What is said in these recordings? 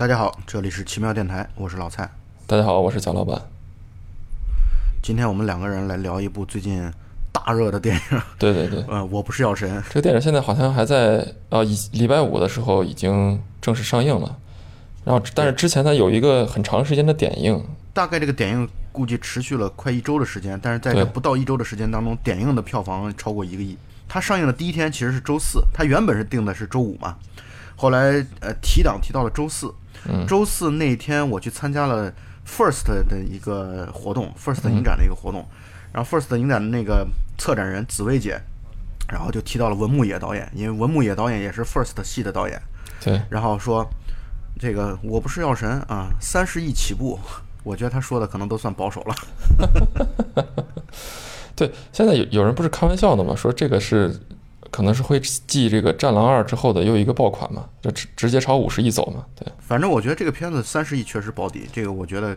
大家好，这里是奇妙电台，我是老蔡。大家好，我是蒋老板。今天我们两个人来聊一部最近大热的电影。对对对，呃，我不是药神。这个电影现在好像还在呃，礼礼拜五的时候已经正式上映了。然后，但是之前它有一个很长时间的点映，大概这个点映估计持续了快一周的时间，但是在这不到一周的时间当中，点映的票房超过一个亿。它上映的第一天其实是周四，它原本是定的是周五嘛，后来呃提档提到了周四。嗯。周四那天我去参加了 First 的一个活动，First 影展的一个活动，然后 First 影展的那个策展人紫薇姐，然后就提到了文牧野导演，因为文牧野导演也是 First 系的导演，对，然后说这个我不是药神啊，三十亿起步，我觉得他说的可能都算保守了。对，现在有有人不是开玩笑的嘛，说这个是可能是会继这个《战狼二》之后的又一个爆款嘛，就直直接朝五十亿走嘛。对，反正我觉得这个片子三十亿确实保底，这个我觉得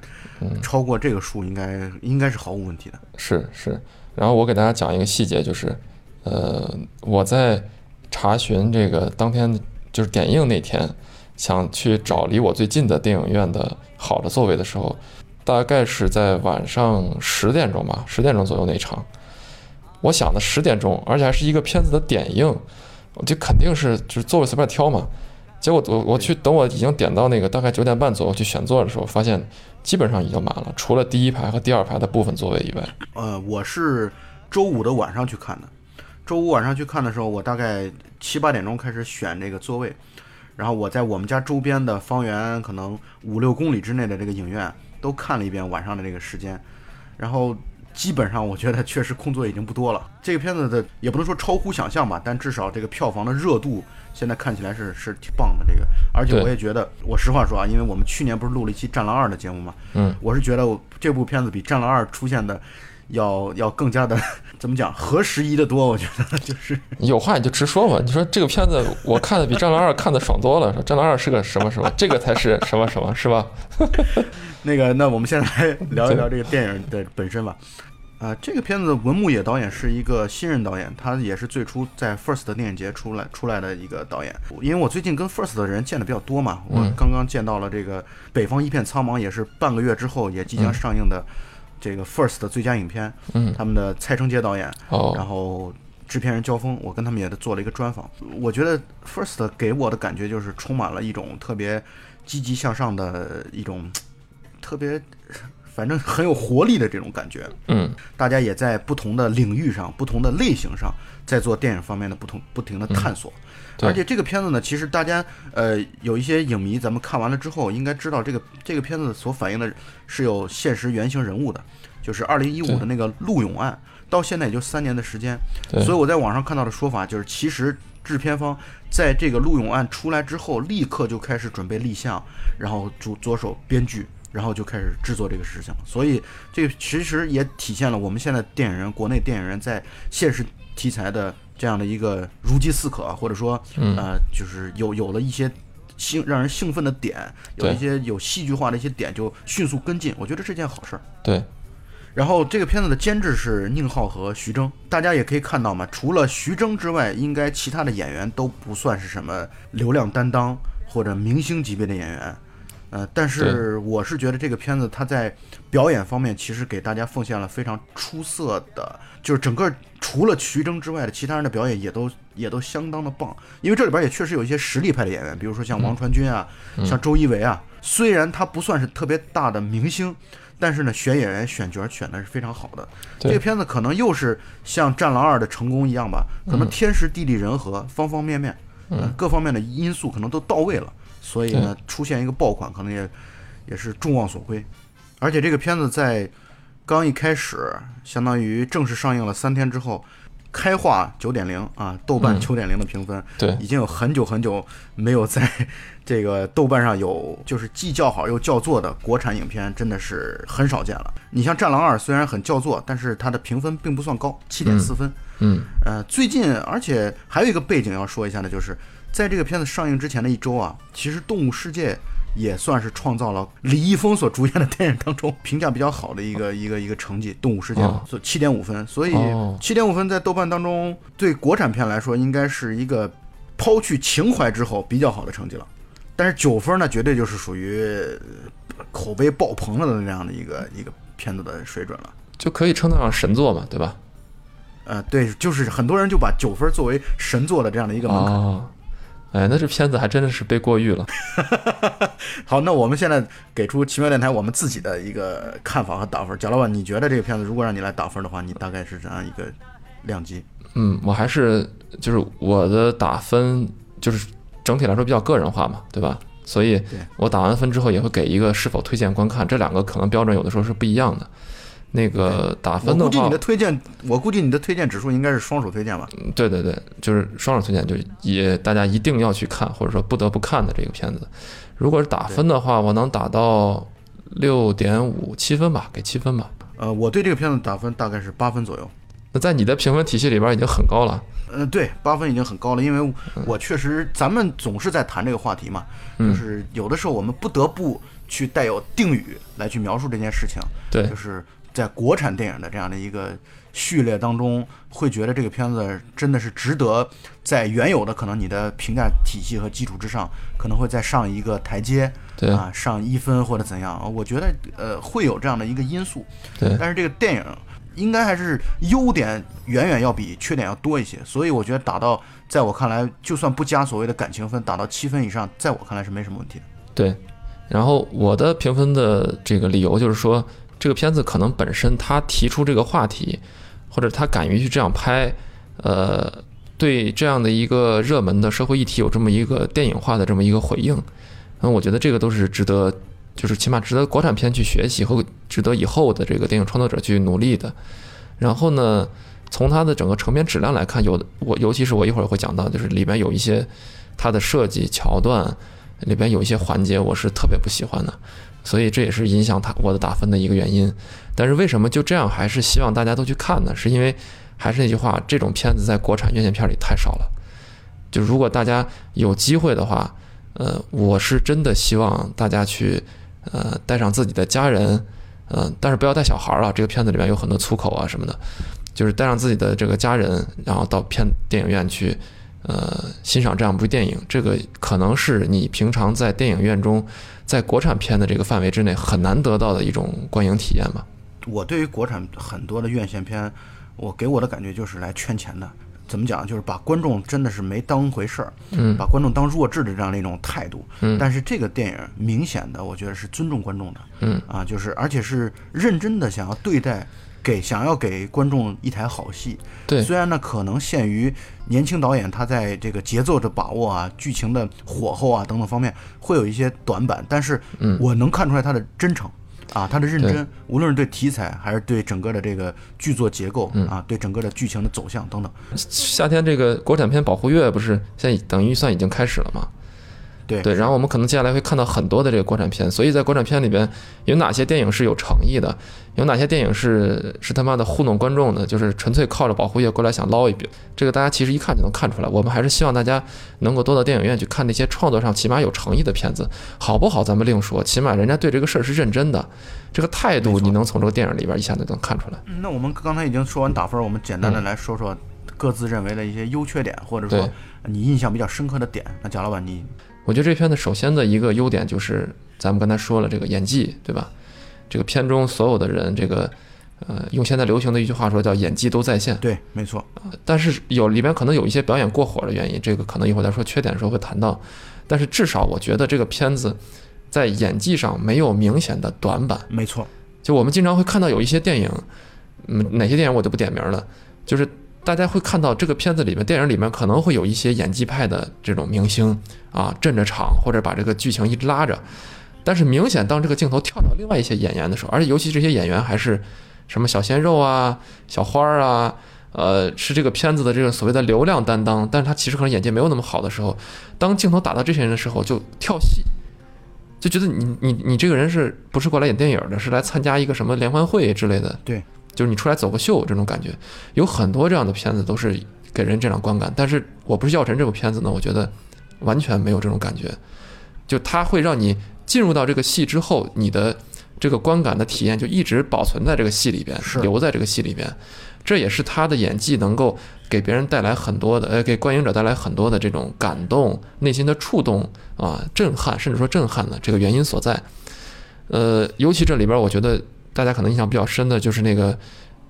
超过这个数应该应该是毫无问题的。是是。然后我给大家讲一个细节，就是呃，我在查询这个当天就是点映那天，想去找离我最近的电影院的好的座位的时候，大概是在晚上十点钟吧，十点钟左右那场。我想的十点钟，而且还是一个片子的点映，我就肯定是就是座位随便挑嘛。结果我我去等我已经点到那个大概九点半左右去选座的时候，发现基本上已经满了，除了第一排和第二排的部分座位以外。呃，我是周五的晚上去看的，周五晚上去看的时候，我大概七八点钟开始选这个座位，然后我在我们家周边的方圆可能五六公里之内的这个影院都看了一遍晚上的这个时间，然后基本上我觉得确实空座已经不多了。这个片子的也不能说超乎想象吧，但至少这个票房的热度现在看起来是是挺棒的。这个，而且我也觉得，我实话说啊，因为我们去年不是录了一期《战狼二》的节目嘛，嗯，我是觉得我这部片子比《战狼二》出现的要要更加的怎么讲合时宜的多。我觉得就是有话你就直说嘛。你说这个片子我看的比《战狼二》看的爽多了，说《战狼二》是个什么什么，这个才是什么什么，是吧？那个，那我们现在来聊一聊这个电影的本身吧。啊、这个片子文牧野导演是一个新人导演，他也是最初在 First 的电影节出来出来的一个导演。因为我最近跟 First 的人见的比较多嘛，我嗯刚刚见到了这个《北方一片苍茫》，也是半个月之后也即将上映的这个 First 的最佳影片。嗯，他们的蔡成杰导演，哦，然后制片人焦峰，我跟他们也做了一个专访。我觉得 First 给我的感觉就是充满了一种特别积极向上的一种特别，反正很有活力的这种感觉。嗯，大家也在不同的领域上、不同的类型上，在做电影方面的不同不停的探索。对而且这个片子呢，其实大家呃有一些影迷，咱们看完了之后，应该知道这个这个片子所反映的是有现实原型人物的，就是二零一五对的那个陆勇案，到现在也就三年的时间。所以我在网上看到的说法就是，其实制片方在这个陆勇案出来之后，立刻就开始准备立项，然后着着手编剧，然后就开始制作这个事情。所以这个其实也体现了我们现在电影人，国内电影人在现实题材的这样的一个如饥似渴，或者说嗯呃，就是有有了一些。兴让人兴奋的点，有一些有戏剧化的一些点，就迅速跟进，我觉得这件好事儿。对，然后这个片子的监制是宁浩和徐峥，大家也可以看到嘛，除了徐峥之外，应该其他的演员都不算是什么流量担当或者明星级别的演员。呃，但是我是觉得这个片子它在表演方面其实给大家奉献了非常出色的，就是整个除了徐峥之外的其他人的表演也都也都相当的棒，因为这里边也确实有一些实力派的演员，比如说像王传君啊，像周一围啊，虽然他不算是特别大的明星，但是呢，选演员选角选的是非常好的。这个片子可能又是像《战狼二》的成功一样吧，可能天时地利人和，方方面面，呃，各方面的因素可能都到位了，所以呢，出现一个爆款，可能也也是众望所归。而且这个片子在刚一开始，相当于正式上映了三天之后，开画九点零啊，豆瓣嗯九点零的评分，对已经有很久很久没有在这个豆瓣上有就是既叫好又叫座的国产影片，真的是很少见了。你像《战狼二》，虽然很叫座，但是它的评分并不算高，七点四分。嗯，呃，最近而且还有一个背景要说一下呢，就是在这个片子上映之前的一周啊，其实《动物世界》也算是创造了李易峰所主演的电影当中评价比较好的一个一个一个成绩，《动物世界》哦所七点五分，所以哦七点五分在豆瓣当中对国产片来说，应该是一个抛去情怀之后比较好的成绩了。但是九分呢，绝对就是属于呃口碑爆棚了的那样的一个一个片子的水准了。就可以称得上神作嘛，对吧？呃，对，就是很多人就把九分作为神作的这样的一个门槛。哦，哎，那这片子还真的是被过誉了。好，那我们现在给出奇妙电台我们自己的一个看法和打分。贾老板，你觉得这个片子如果让你来打分的话，你大概是怎样一个量级？嗯，我还是就是我的打分就是整体来说比较个人化嘛，对吧？所以我打完分之后也会给一个是否推荐观看，这两个可能标准有的时候是不一样的。那个打分的话我估计你的，推荐，我估计你的推荐指数应该是双手推荐吧？对对对，就是双手推荐，就也大家一定要去看，或者说不得不看的这个片子。如果是打分的话，我能打到六点五七分吧，给七分吧。呃，我对这个片子打分大概是八分左右。那在你的评分体系里边已经很高了。呃，对，八分已经很高了，因为我确实，咱们总是在谈这个话题嘛，嗯就是有的时候我们不得不去带有定语来去描述这件事情，对就是在国产电影的这样的一个序列当中，会觉得这个片子真的是值得在原有的可能你的评价体系和基础之上，可能会再上一个台阶，对。啊，上一分或者怎样，我觉得呃会有这样的一个因素，对。但是这个电影应该还是优点远远要比缺点要多一些，所以我觉得打到在我看来，就算不加所谓的感情分，打到七分以上，在我看来是没什么问题的。对，然后我的评分的这个理由就是说，这个片子可能本身他提出这个话题，或者他敢于去这样拍，呃，对这样的一个热门的社会议题有这么一个电影化的这么一个回应，嗯，我觉得这个都是值得，就是起码值得国产片去学习和值得以后的这个电影创作者去努力的。然后呢，从它的整个成片质量来看，有的我尤其是我一会儿会讲到，就是里边有一些它的设计桥段。里边有一些环节我是特别不喜欢的，所以这也是影响他我的打分的一个原因。但是为什么就这样还是希望大家都去看呢？是因为还是那句话，这种片子在国产院线片里太少了。就如果大家有机会的话，呃，我是真的希望大家去，呃，带上自己的家人，呃，但是不要带小孩儿了。这个片子里面有很多粗口啊什么的，就是带上自己的这个家人，然后到片电影院去。呃，欣赏这样一部电影，这个可能是你平常在电影院中，在国产片的这个范围之内很难得到的一种观影体验吧。我对于国产很多的院线片，我给我的感觉就是来圈钱的。怎么讲？就是把观众真的是没当回事儿，嗯把观众当弱智的这样的一种态度。嗯但是这个电影明显的，我觉得是尊重观众的。嗯啊，就是而且是认真的想要对待，给想要给观众一台好戏。对虽然呢可能限于年轻导演他在这个节奏的把握啊、剧情的火候啊等等方面会有一些短板，但是嗯我能看出来他的真诚。啊，他的认真，无论是对题材还是对整个的这个剧作结构、嗯啊，对整个的剧情的走向等等，夏天这个国产片保护月不是现在等于预算已经开始了吗？对对，然后我们可能接下来会看到很多的这个国产片，所以在国产片里边有哪些电影是有诚意的，有哪些电影是是他妈的糊弄观众的，就是纯粹靠着保护业过来想捞一笔，这个大家其实一看就能看出来。我们还是希望大家能够多到电影院去看那些创作上起码有诚意的片子，好不好咱们另说，起码人家对这个事儿是认真的，这个态度你能从这个电影里边一下子能看出来。嗯那我们刚才已经说完打分，我们简单的来说说各自认为的一些优缺点，或者说你印象比较深刻的点。那贾老板，你我觉得这片子首先的一个优点就是咱们刚才说了这个演技，对吧？这个片中所有的人，这个呃，用现在流行的一句话说叫演技都在线。对，没错，但是有里边可能有一些表演过火的原因，这个可能一会儿再说缺点的时候会谈到。但是至少我觉得这个片子在演技上没有明显的短板。没错，就我们经常会看到有一些电影，嗯，哪些电影我就不点名了，就是大家会看到这个片子里面，电影里面可能会有一些演技派的这种明星啊，镇着场或者把这个剧情一直拉着，但是明显当这个镜头跳到另外一些演员的时候，而且尤其这些演员还是什么小鲜肉啊、小花儿啊。呃，是这个片子的这个所谓的流量担当，但是他其实可能演技没有那么好的时候，当镜头打到这些人的时候，就跳戏，就觉得你你你这个人是不是过来演电影的，是来参加一个什么联欢会之类的？对，就是你出来走个秀这种感觉，有很多这样的片子都是给人这样观感。但是我不是药神这部片子呢，我觉得完全没有这种感觉，就它会让你进入到这个戏之后，你的这个观感的体验就一直保存在这个戏里边，留在这个戏里边。这也是他的演技能够给别人带来很多的，呃，给观影者带来很多的这种感动、内心的触动啊、震撼，甚至说震撼的这个原因所在。呃，尤其这里边，我觉得大家可能印象比较深的就是那个，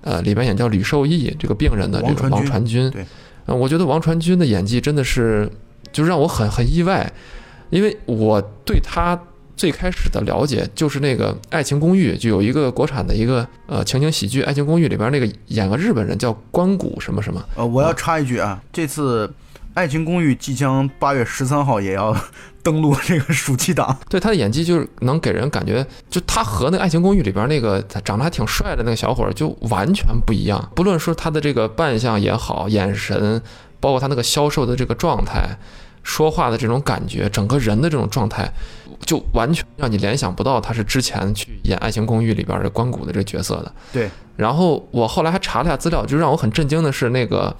呃，里边演叫吕受益这个病人的这个王王传传君，对。呃，我觉得王传君的演技真的是，就让我很很意外，因为我对他最开始的了解就是那个《爱情公寓》，就有一个国产的一个呃情景喜剧《爱情公寓》里边那个演个日本人叫关谷什么什么，呃，我要插一句啊，这次《爱情公寓》即将八月十三号也要 登陆这个暑期档，对他的演技就是能给人感觉，就他和那个《爱情公寓》里边那个长得还挺帅的那个小伙儿就完全不一样。不论说他的这个扮相也好，眼神，包括他那个消瘦的这个状态，说话的这种感觉，整个人的这种状态，就完全让你联想不到他是之前去演《爱情公寓》里边的关谷的这个角色的。对，然后我后来还查了一下资料，就让我很震惊的是那个，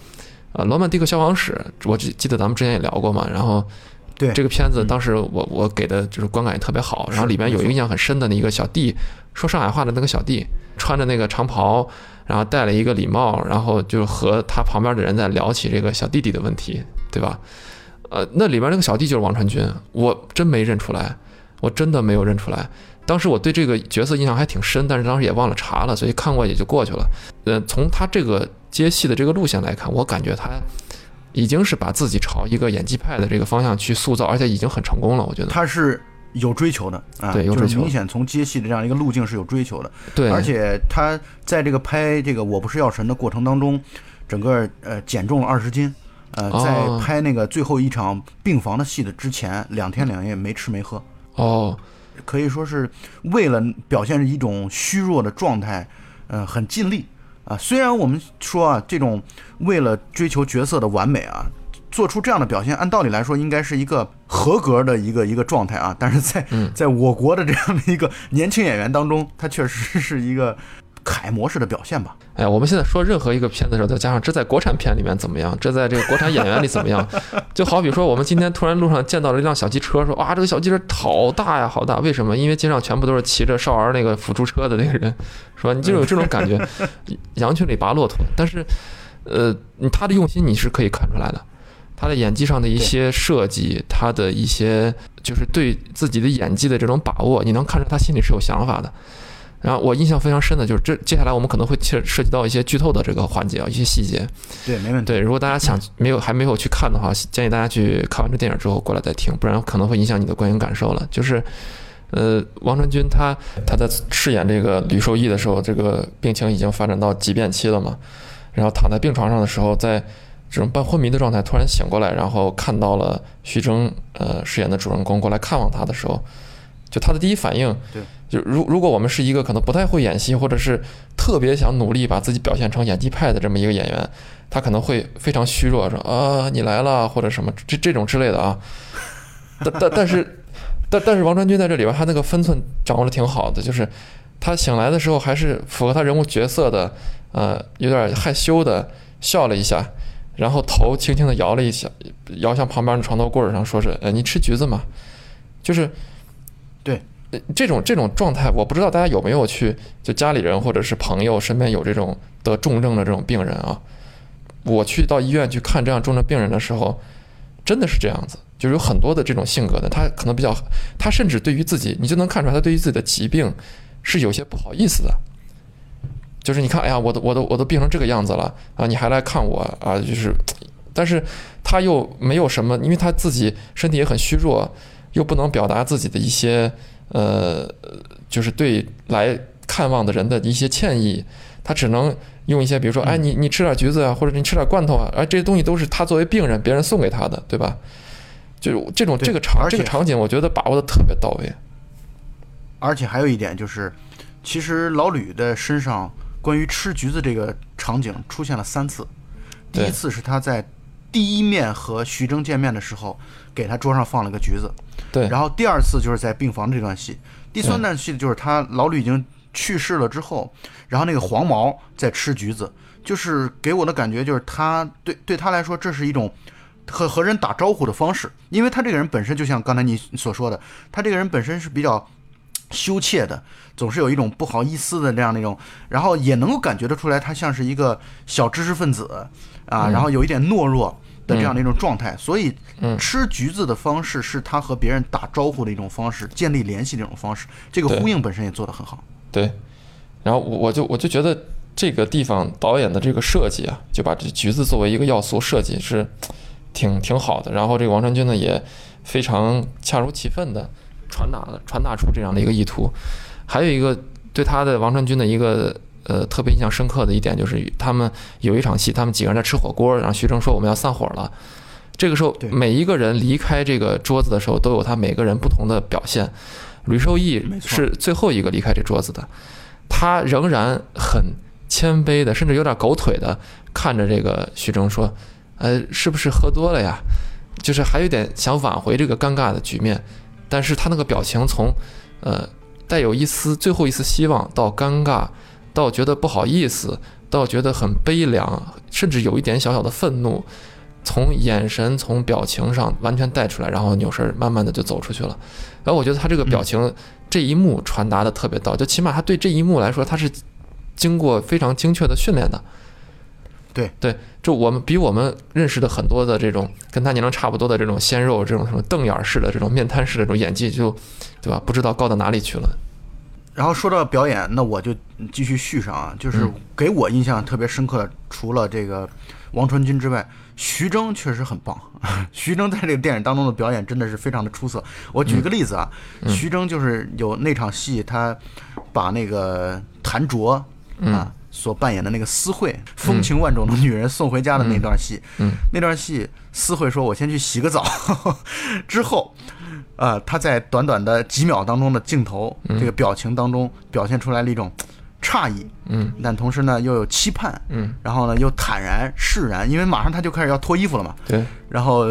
呃，《罗曼蒂克消亡史》，我记记得咱们之前也聊过嘛，然后。对这个片子嗯当时我我给的就是观感也特别好，然后里边有一个印象很深的那一个小弟，说上海话的那个小弟，穿着那个长袍，然后戴了一个礼帽，然后就和他旁边的人在聊起这个小弟弟的问题，对吧？呃，那里边那个小弟就是王传君，我真没认出来，我真的没有认出来。当时我对这个角色印象还挺深，但是当时也忘了查了，所以看过也就过去了。呃，从他这个接戏的这个路线来看，我感觉他已经是把自己朝一个演技派的这个方向去塑造，而且已经很成功了。我觉得，他是有追求的啊，对有追求。就是明显从接戏的这样一个路径是有追求的，对，而且他在这个拍这个《我不是药神》的过程当中，整个呃减重了二十斤。呃，哦。在拍那个最后一场病房的戏的之前，两天两夜没吃没喝，哦，可以说是为了表现一种虚弱的状态，呃，很尽力啊。虽然我们说啊，这种为了追求角色的完美啊，做出这样的表现，按道理来说应该是一个合格的一个一个状态啊。但是在嗯在我国的这样的一个年轻演员当中，他确实是一个楷模式的表现吧。哎呀，我们现在说任何一个片子的时候，再加上这在国产片里面怎么样，这在这个国产演员里怎么样，就好比说我们今天突然路上见到了一辆小汽车，说哇这个小汽车好大呀，好大，为什么？因为街上全部都是骑着少儿那个辅助车的那个人，是吧？你就有这种感觉，羊群里拔骆驼。但是，呃，他的用心你是可以看出来的，他的演技上的一些设计，他的一些就是对自己的演技的这种把握，你能看出他心里是有想法的。然后我印象非常深的就是这，接下来我们可能会涉涉及到一些剧透的这个环节啊，一些细节。对，没问题。对，如果大家想没有还没有去看的话，建议大家去看完这电影之后过来再听，不然可能会影响你的观影感受了。就是，呃，王传君他他在饰演这个吕受益的时候，这个病情已经发展到急变期了嘛，然后躺在病床上的时候，在这种半昏迷的状态突然醒过来，然后看到了徐峥呃饰演的主人公过来看望他的时候，就他的第一反应，对，就如如果我们是一个可能不太会演戏，或者是特别想努力把自己表现成演技派的这么一个演员，他可能会非常虚弱，说啊你来了或者什么这这种之类的啊。但但但是 但但是王传君在这里边，他那个分寸掌握的挺好的，就是他醒来的时候还是符合他人物角色的，呃，有点害羞的笑了一下，然后头轻轻的摇了一下，摇向旁边的床头柜上，说是呃你吃橘子吗？就是对这种这种状态，我不知道大家有没有去，就家里人或者是朋友身边有这种得重症的这种病人啊。我去到医院去看这样重症病人的时候，真的是这样子，就是有很多的这种性格的，他可能比较，他甚至对于自己，你就能看出来，他对于自己的疾病是有些不好意思的。就是你看，哎呀，我都我都我都病成这个样子了啊，你还来看我啊？就是，但是他又没有什么，因为他自己身体也很虚弱，又不能表达自己的一些呃，就是对来看望的人的一些歉意，他只能用一些，比如说，哎，你你吃点橘子啊，或者你吃点罐头啊，哎，这些东西都是他作为病人别人送给他的，对吧？就是这种这个场这个场景，我觉得把握的特别到位。而且还有一点就是，其实老吕的身上关于吃橘子这个场景出现了三次。第一次是他在第一面和徐峥见面的时候，给他桌上放了个橘子。对，然后第二次就是在病房这段戏，第三段戏就是他老吕已经去世了之后，然后那个黄毛在吃橘子，就是给我的感觉就是他对对他来说这是一种和和人打招呼的方式，因为他这个人本身就像刚才你所说的，他这个人本身是比较羞怯的，总是有一种不好意思的这样的一种，然后也能够感觉得出来，他像是一个小知识分子啊，嗯然后有一点懦弱的这样的一种状态，所以嗯吃橘子的方式是他和别人打招呼的一种方式，建立联系的一种方式，这个呼应本身也做得很好。对，然后我我就我就觉得这个地方导演的这个设计啊，就把这橘子作为一个要素设计是挺挺好的。然后这个王传君呢也非常恰如其分的传达了传达出这样的一个意图。还有一个对他的王传君的一个呃特别印象深刻的一点就是，他们有一场戏，他们几个人在吃火锅，然后徐峥说我们要散伙了。这个时候，每一个人离开这个桌子的时候，都有他每个人不同的表现。吕受益是最后一个离开这桌子的，他仍然很谦卑的，甚至有点狗腿的看着这个徐峥说：“呃，是不是喝多了呀？”就是还有点想挽回这个尴尬的局面，但是他那个表情从呃带有一丝最后一丝希望到尴尬，到觉得不好意思，到觉得很悲凉，甚至有一点小小的愤怒，从眼神从表情上完全带出来，然后扭身慢慢的就走出去了。然后我觉得他这个表情、这一幕传达的特别到，就起码他对这一幕来说，他是经过非常精确的训练的。对对，就我们比我们认识的很多的这种跟他年龄差不多的这种鲜肉，这种什么瞪眼儿式的这种面瘫式的这种演技就，对吧？不知道高到哪里去了。然后说到表演，那我就继续续上啊，就是嗯给我印象特别深刻的，除了这个王传君之外，徐峥确实很棒。徐峥在这个电影当中的表演真的是非常的出色。我举个例子啊，嗯徐峥就是有那场戏，他把那个谭卓嗯啊所扮演的那个思慧，风情万种的女人送回家的那段戏，嗯那段戏思慧说：“我先去洗个澡。” 之后。呃，他在短短的几秒当中的镜头，这个表情当中表现出来了一种诧异，嗯。但同时呢又有期盼，嗯，然后呢又坦然释然，因为马上他就开始要脱衣服了嘛，对，然后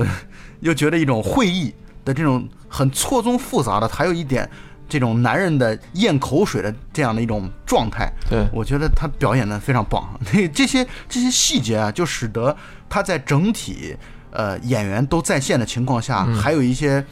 又觉得一种会意的这种很错综复杂的，还有一点这种男人的咽口水的这样的一种状态，对，我觉得他表演的非常棒。那 这些这些细节啊，就使得他在整体呃演员都在线的情况下，嗯。还有一些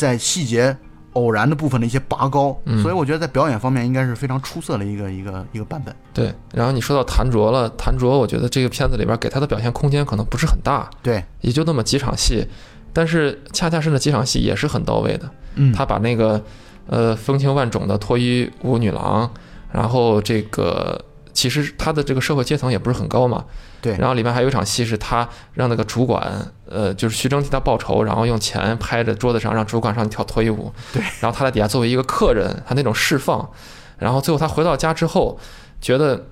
在细节偶然的部分的一些拔高，嗯所以我觉得在表演方面应该是非常出色的一个一个一个版本。对。然后你说到谭卓了，谭卓，我觉得这个片子里边给他的表现空间可能不是很大，对，也就那么几场戏，但是恰恰是那几场戏也是很到位的。嗯，他把那个呃风情万种的脱衣舞女郎，然后这个其实他的这个社会阶层也不是很高嘛，对然后里面还有一场戏是他让那个主管，呃，就是徐峥替他报仇，然后用钱拍着桌子上让主管上去跳脱衣舞，对，然后他在底下作为一个客人，他那种释放，然后最后他回到家之后，觉得。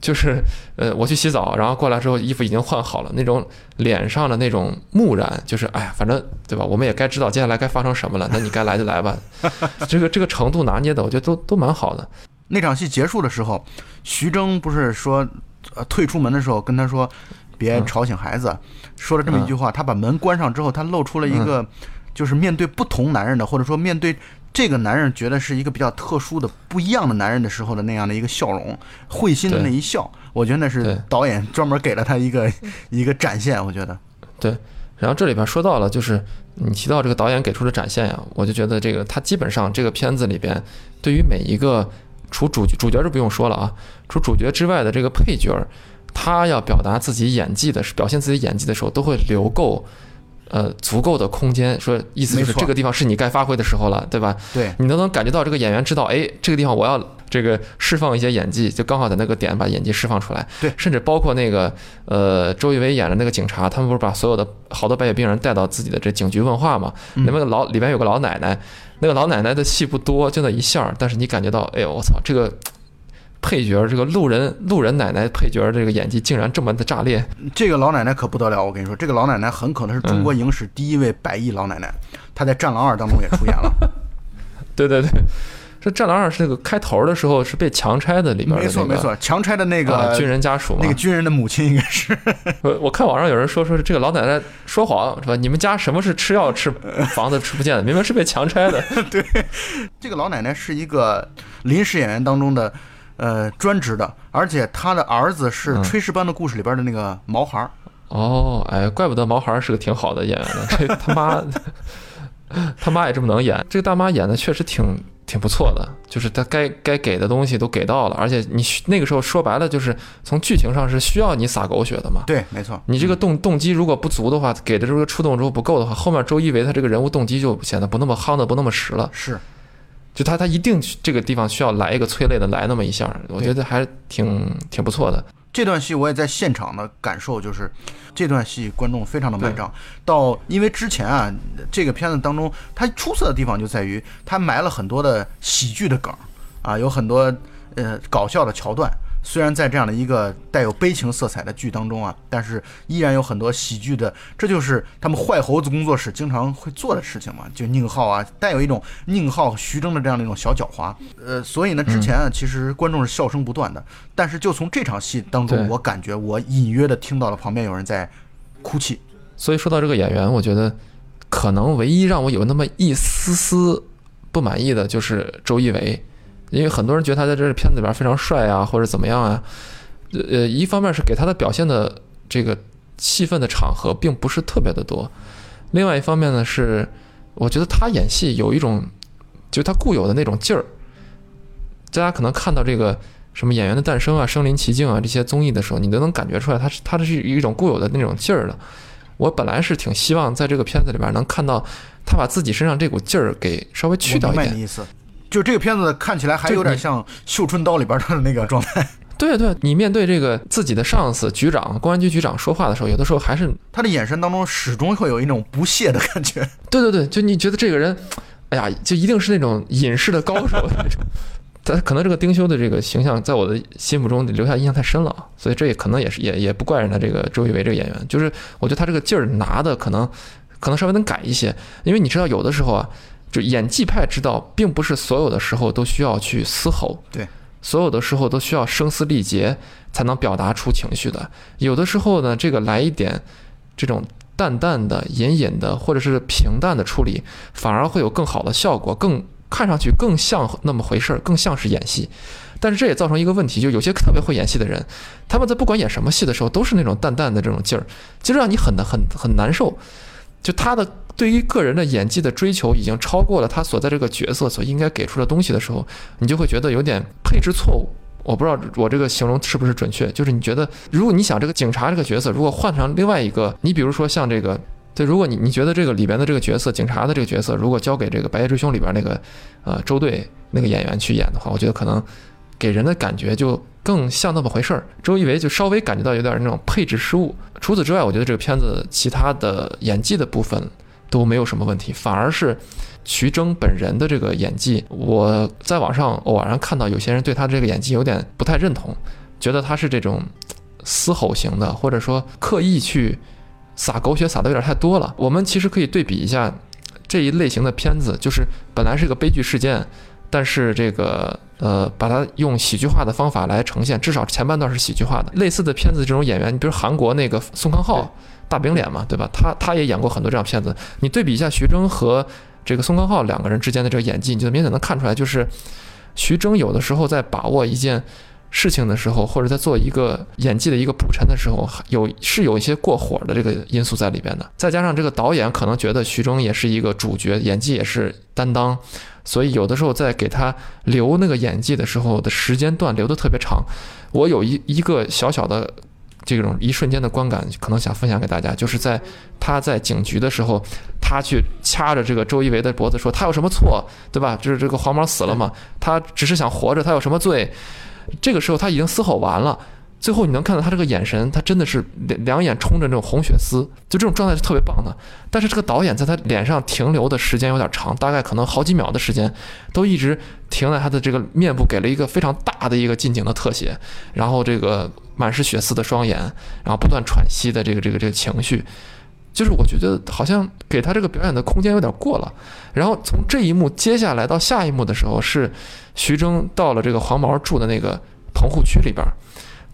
就是，呃，我去洗澡，然后过来之后衣服已经换好了，那种脸上的那种木然，就是，哎呀，反正对吧？我们也该知道接下来该发生什么了，那你该来就来吧。这个这个程度拿捏的，我觉得都都蛮好的。那场戏结束的时候，徐峥不是说，呃，退出门的时候跟他说，别嗯吵醒孩子，说了这么一句话。他把门关上之后，他露出了一个，就是面对不同男人的，或者说面对这个男人觉得是一个比较特殊的、不一样的男人的时候的那样的一个笑容，会心的那一笑。我觉得那是导演专门给了他一个 一个展现。我觉得，对然后这里边说到了，就是你提到这个导演给出的展现呀，我就觉得这个他基本上这个片子里边，对于每一个除主主角就不用说了啊，除主角之外的这个配角儿，他要表达自己演技的时，表现自己演技的时候，都会留够。呃，足够的空间，说意思就是这个地方是你该发挥的时候了，对吧？对，你都能感觉到这个演员知道，哎，这个地方我要这个释放一些演技，就刚好在那个点把演技释放出来。对甚至包括那个呃，周一围演的那个警察，他们不是把所有的好多白血病人带到自己的这警局问话嘛？那么老里边有个老奶奶，那个老奶奶的戏不多，就那一下儿，但是你感觉到，哎呦，我操，这个。配角这个路人路人奶奶配角这个演技竟然这么的炸裂，这个老奶奶可不得了，我跟你说，这个老奶奶很可能是中国影史第一位百亿老奶奶，她在《战狼二》当中也出演了。对 对对，这《战狼二》是那个开头的时候是被强拆的里边的、那个，没错没错，强拆的那个、啊军人家属嘛，那个军人的母亲应该是 我我看网上有人说说是这个老奶奶说谎是吧？你们家什么是吃药吃房子吃不见的？明明是被强拆的。对这个老奶奶是一个临时演员当中的呃专职的，而且她的儿子是嗯《炊事班的故事》里边的那个毛孩儿。哦，哎，怪不得毛孩是个挺好的演员呢。这他妈 他妈也这么能演，这个大妈演的确实挺挺不错的，就是他该该给的东西都给到了，而且你那个时候说白了就是从剧情上是需要你撒狗血的嘛。对，没错。你这个动动机如果不足的话，给的这个触动之后不够的话，后面周一围他这个人物动机就显得不那么夯的不那么实了。是，就他他一定这个地方需要来一个催泪的来那么一下，我觉得还挺挺不错的。这段戏我也在现场的感受就是，这段戏观众非常的买账。到因为之前啊，这个片子当中它出色的地方就在于它埋了很多的喜剧的梗，啊，有很多呃搞笑的桥段。虽然在这样的一个带有悲情色彩的剧当中啊，但是依然有很多喜剧的，这就是他们坏猴子工作室经常会做的事情嘛。就宁浩啊，带有一种宁浩、徐峥的这样的一种小狡猾。呃，所以呢，之前啊，其实观众是笑声不断的。但是就从这场戏当中，我感觉我隐约的听到了旁边有人在哭泣。所以说到这个演员，我觉得可能唯一让我有那么一丝丝不满意的就是周一围。因为很多人觉得他在这个片子里边非常帅啊，或者怎么样啊，呃，一方面是给他的表现的这个戏份的场合并不是特别的多，另外一方面呢是，我觉得他演戏有一种，就他固有的那种劲儿。大家可能看到这个什么演员的诞生啊、身临其境啊这些综艺的时候，你都能感觉出来，他是他的是一种固有的那种劲儿的。我本来是挺希望在这个片子里边能看到他把自己身上这股劲儿给稍微去掉一点。就这个片子看起来还有点像《绣春刀》里边的那个状态。对对，你面对这个自己的上司局长、公安局局长说话的时候，有的时候还是他的眼神当中始终会有一种不屑的感觉。对对对，就你觉得这个人，哎呀，就一定是那种隐士的高手那种。他可能这个丁修的这个形象在我的心目中留下印象太深了，所以这也可能也是也也不怪人家这个周一围这个演员，就是我觉得他这个劲儿拿的可能可能稍微能改一些，因为你知道有的时候啊。就演技派知道，并不是所有的时候都需要去嘶吼，对，所有的时候都需要声嘶力竭才能表达出情绪的。有的时候呢，这个来一点这种淡淡的、隐隐的，或者是平淡的处理，反而会有更好的效果，更看上去更像那么回事儿，更像是演戏。但是这也造成一个问题，就有些特别会演戏的人，他们在不管演什么戏的时候，都是那种淡淡的这种劲儿，其实让你很很很难受。就他的。对于个人的演技的追求已经超过了他所在这个角色所应该给出的东西的时候，你就会觉得有点配置错误。我不知道我这个形容是不是准确，就是你觉得，如果你想这个警察这个角色，如果换成另外一个，你比如说像这个，对，如果你你觉得这个里边的这个角色，警察的这个角色，如果交给这个《白夜追凶》里边那个呃周队那个演员去演的话，我觉得可能给人的感觉就更像那么回事儿。周一围就稍微感觉到有点那种配置失误。除此之外，我觉得这个片子其他的演技的部分。都没有什么问题，反而是徐峥本人的这个演技，我在网上偶然看到有些人对他这个演技有点不太认同，觉得他是这种嘶吼型的，或者说刻意去撒狗血撒的有点太多了。我们其实可以对比一下这一类型的片子，就是本来是个悲剧事件，但是这个呃把它用喜剧化的方法来呈现，至少前半段是喜剧化的。类似的片子这种演员，你比如韩国那个宋康昊。大饼脸嘛，对吧？他他也演过很多这样片子。你对比一下徐峥和这个宋康昊两个人之间的这个演技，你就明显能看出来，就是徐峥有的时候在把握一件事情的时候，或者在做一个演技的一个补陈的时候，有是有一些过火的这个因素在里边的。再加上这个导演可能觉得徐峥也是一个主角，演技也是担当，所以有的时候在给他留那个演技的时候的时间段留的特别长。我有一一个小小的。这种一瞬间的观感，可能想分享给大家，就是在他在警局的时候，他去掐着这个周一围的脖子说：“他有什么错，对吧？就是这个黄毛死了嘛，他只是想活着，他有什么罪？”这个时候他已经嘶吼完了。最后你能看到他这个眼神，他真的是两两眼冲着那种红血丝，就这种状态是特别棒的。但是这个导演在他脸上停留的时间有点长，大概可能好几秒的时间，都一直停在他的这个面部，给了一个非常大的一个近景的特写，然后这个满是血丝的双眼，然后不断喘息的这个这个这个情绪，就是我觉得好像给他这个表演的空间有点过了。然后从这一幕接下来到下一幕的时候，是徐峥到了这个黄毛住的那个棚户区里边。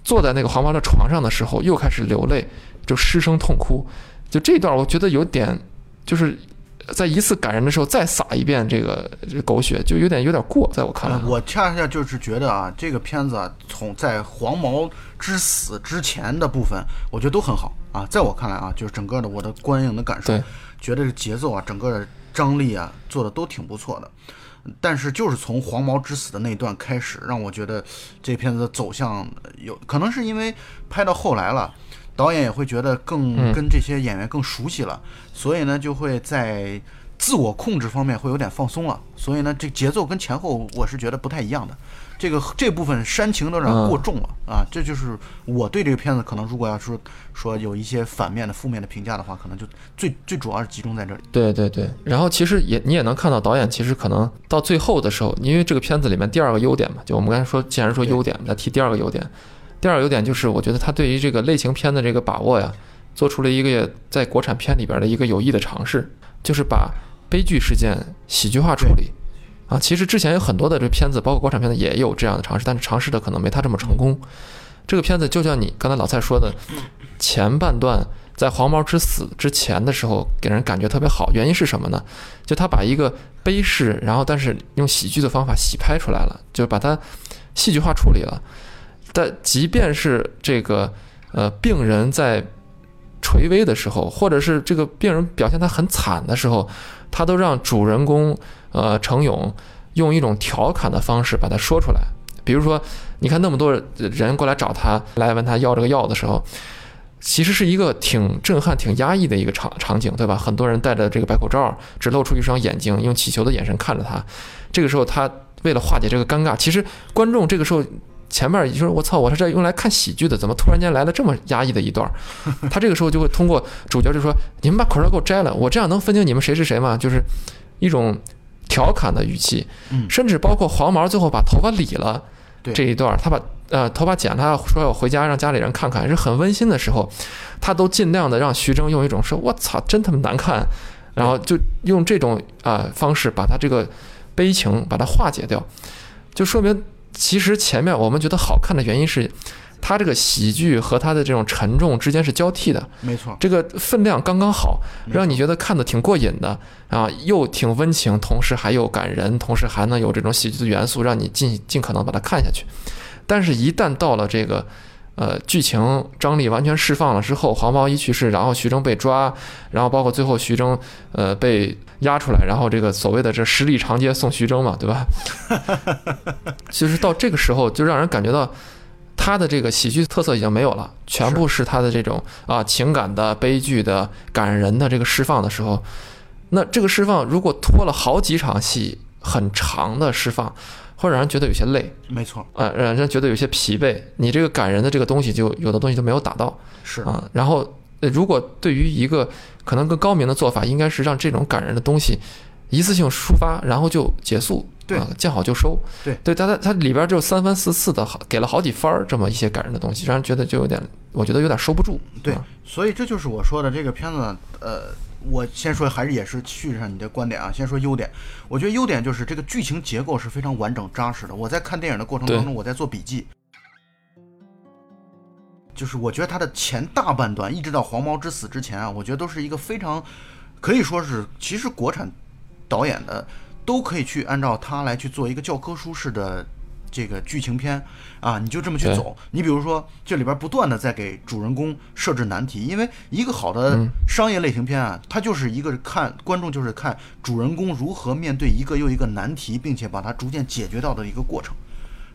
坐在那个黄毛的床上的时候，又开始流泪，就失声痛哭。就这段，我觉得有点，就是在一次感人的时候再撒一遍这个这狗血，就有点有点过，在我看来呃，我恰恰就是觉得啊，这个片子啊，从在黄毛之死之前的部分，我觉得都很好啊。在我看来啊，就是整个的我的观影的感受，觉得这节奏啊，整个的张力啊，做的都挺不错的。但是就是从黄毛之死的那一段开始，让我觉得这片子的走向呃有可能是因为拍到后来了，导演也会觉得更嗯跟这些演员更熟悉了，所以呢就会在自我控制方面会有点放松了。所以呢，这节奏跟前后我是觉得不太一样的。这个这部分煽情有点嗯过重了、啊，这就是我对这个片子可能如果要说说有一些反面的负面的评价的话，可能就最最主要是集中在这里。对对对，然后其实也你也能看到导演其实可能到最后的时候，因为这个片子里面第二个优点嘛，就我们刚才说，既然说优点，来提第二个优点。第二个优点就是我觉得他对于这个类型片的这个把握呀，做出了一个在国产片里边的一个有益的尝试，就是把悲剧事件喜剧化处理。啊，其实之前有很多的这片子，包括国产片子也有这样的尝试，但是尝试的可能没他这么成功。这个片子就像你刚才老蔡说的，前半段在黄毛之死之前的时候，给人感觉特别好。原因是什么呢？就他把一个悲事，然后但是用喜剧的方法洗拍出来了，就把它戏剧化处理了。但即便是这个呃病人在垂危的时候，或者是这个病人表现他很惨的时候，他都让主人公呃程勇用一种调侃的方式把它说出来。比如说，你看那么多人过来找他，来问他要这个药的时候，其实是一个挺震撼、挺压抑的一个场场景，对吧？很多人戴着这个白口罩，只露出一双眼睛，用乞求的眼神看着他。这个时候，他为了化解这个尴尬，其实观众这个时候前面就是：“我操，我是这用来看喜剧的，怎么突然间来了这么压抑的一段儿？” 他这个时候就会通过主角就说：“你们把口罩给我摘了，我这样能分清你们谁是谁吗？”就是一种调侃的语气，嗯。甚至包括黄毛最后把头发理了对。这一段儿，他把呃头发剪了，他说要回家让家里人看看，是很温馨的时候，他都尽量的让徐峥用一种说“我操，真他妈难看”，然后就用这种啊、方式把他这个悲情把它化解掉，就说明其实前面我们觉得好看的原因是，它这个喜剧和它的这种沉重之间是交替的，没错，这个分量刚刚好，让你觉得看得挺过瘾的啊，又挺温情，同时还有感人，同时还能有这种喜剧的元素，让你尽尽可能把它看下去。但是，一旦到了这个呃剧情张力完全释放了之后，黄毛一去世，然后徐峥被抓，然后包括最后徐峥呃被押出来，然后这个所谓的这十里长街送徐峥嘛，对吧？其实到这个时候，就让人感觉到。他的这个喜剧特色已经没有了，全部是他的这种啊情感的、悲剧的、感人的这个释放的时候，那这个释放如果拖了好几场戏，很长的释放，会让人觉得有些累，没错，呃，让人觉得有些疲惫。你这个感人的这个东西就有的东西就没有打到是啊。然后，呃如果对于一个可能更高明的做法，应该是让这种感人的东西一次性抒发，然后就结束，对啊，见好就收。对对，它它它里边就三番四次的好给了好几番儿这么一些感人的东西，让人觉得就有点，我觉得有点收不住。对啊，所以这就是我说的这个片子，呃，我先说还是也是续上你的观点啊，先说优点。我觉得优点就是这个剧情结构是非常完整扎实的。我在看电影的过程当中，我在做笔记，就是我觉得他的前大半段一直到黄毛之死之前啊，我觉得都是一个非常可以说是其实国产导演的都可以去按照他来去做一个教科书式的这个剧情片啊，你就这么去走。你比如说这里边不断的在给主人公设置难题，因为一个好的嗯商业类型片啊，它就是一个看观众就是看主人公如何面对一个又一个难题，并且把它逐渐解决掉的一个过程。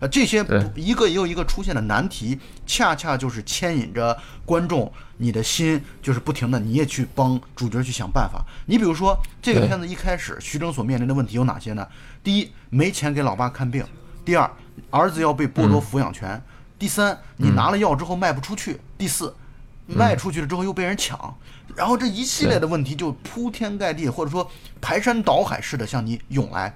呃，这些不一个又一个出现的难题，恰恰就是牵引着观众你的心，就是不停的你也去帮主角去想办法。你比如说这个片子一开始，徐峥所面临的问题有哪些呢？第一，没钱给老爸看病；第二，儿子要被剥夺抚养权；第三，你拿了药之后卖不出去；第四，卖出去了之后又被人抢。然后这一系列的问题就铺天盖地，或者说排山倒海似的向你涌来。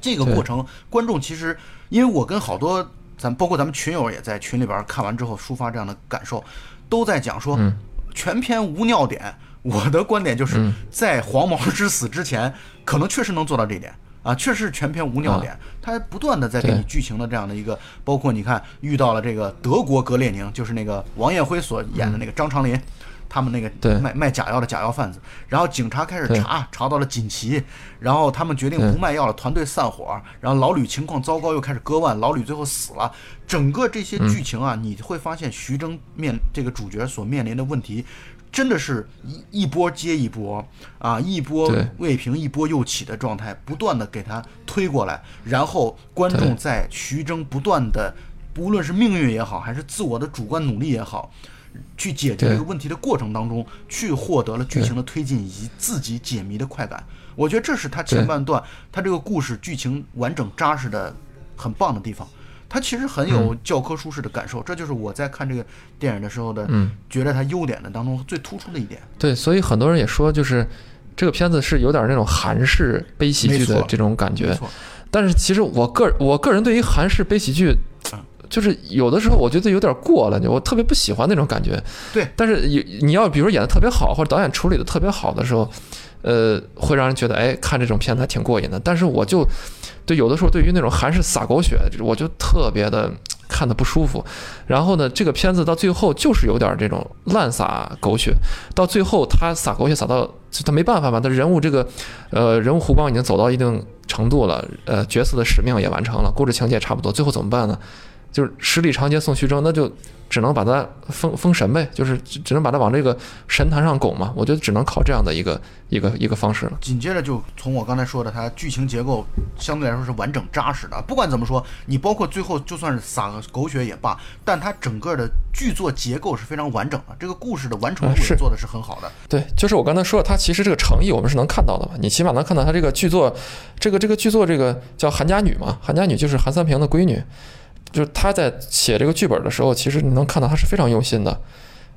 这个过程，观众其实，因为我跟好多咱包括咱们群友也在群里边看完之后抒发这样的感受，都在讲说，嗯全篇无尿点。我的观点就是嗯在黄毛之死之前，可能确实能做到这一点啊，确实全篇无尿点，他不断的在给你剧情的这样的一个，包括你看遇到了这个德国格列宁，就是那个王艳辉所演的那个张长林。他们那个卖卖假药的假药贩子，然后警察开始查，查到了锦旗，然后他们决定不卖药了，团队散伙，然后老吕情况糟糕，又开始割腕，老吕最后死了。整个这些剧情啊，你会发现徐峥面这个主角所面临的问题。真的是一一波接一波。啊，一波未平一波又起的状态，不断的给他推过来，然后观众在徐峥不断的，无论是命运也好，还是自我的主观努力也好，去解决这个问题的过程当中，去获得了剧情的推进以及自己解谜的快感。我觉得这是他前半段他这个故事剧情完整扎实的很棒的地方。他其实很有教科书式的感受，这就是我在看这个电影的时候的，嗯觉得他优点的当中最突出的一点。对，所以很多人也说，就是这个片子是有点那种韩式悲喜剧的这种感觉。但是其实我个我个人对于韩式悲喜剧嗯，就是有的时候我觉得有点过了，我特别不喜欢那种感觉。对，但是有你要比如演的特别好，或者导演处理的特别好的时候，呃，会让人觉得哎，看这种片子还挺过瘾的。但是我就对有的时候对于那种韩式撒狗血，我就特别的看的不舒服。然后呢，这个片子到最后就是有点这种滥撒狗血，到最后他撒狗血撒到就他没办法嘛，他人物这个呃人物弧光已经走到一定程度了，呃角色的使命也完成了，故事情节也差不多，最后怎么办呢？就是十里长街送徐州，那就只能把他封封神呗，就是只只能把他往这个神坛上拱嘛。我觉得只能靠这样的一个一个一个方式了。紧接着就从我刚才说的，它剧情结构相对来说是完整扎实的。不管怎么说，你包括最后就算是撒个狗血也罢，但它整个的剧作结构是非常完整的，这个故事的完成度啊是也做的是很好的。对，就是我刚才说的，它其实这个诚意我们是能看到的嘛。你起码能看到它这个剧作，这个这个剧作这个叫韩家女嘛，韩家女就是韩三平的闺女，就是他在写这个剧本的时候，其实你能看到他是非常用心的。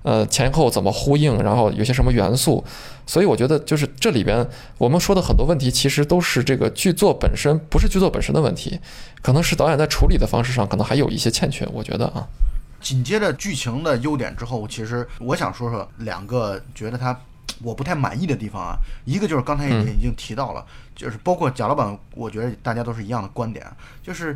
呃，前后怎么呼应，然后有些什么元素，所以我觉得就是这里边我们说的很多问题，其实都是这个剧作本身，不是剧作本身的问题，可能是导演在处理的方式上可能还有一些欠缺，我觉得啊，紧接着剧情的优点之后，其实我想说说两个觉得他我不太满意的地方啊。一个就是刚才也嗯。已经提到了，就是包括贾老板，我觉得大家都是一样的观点，就是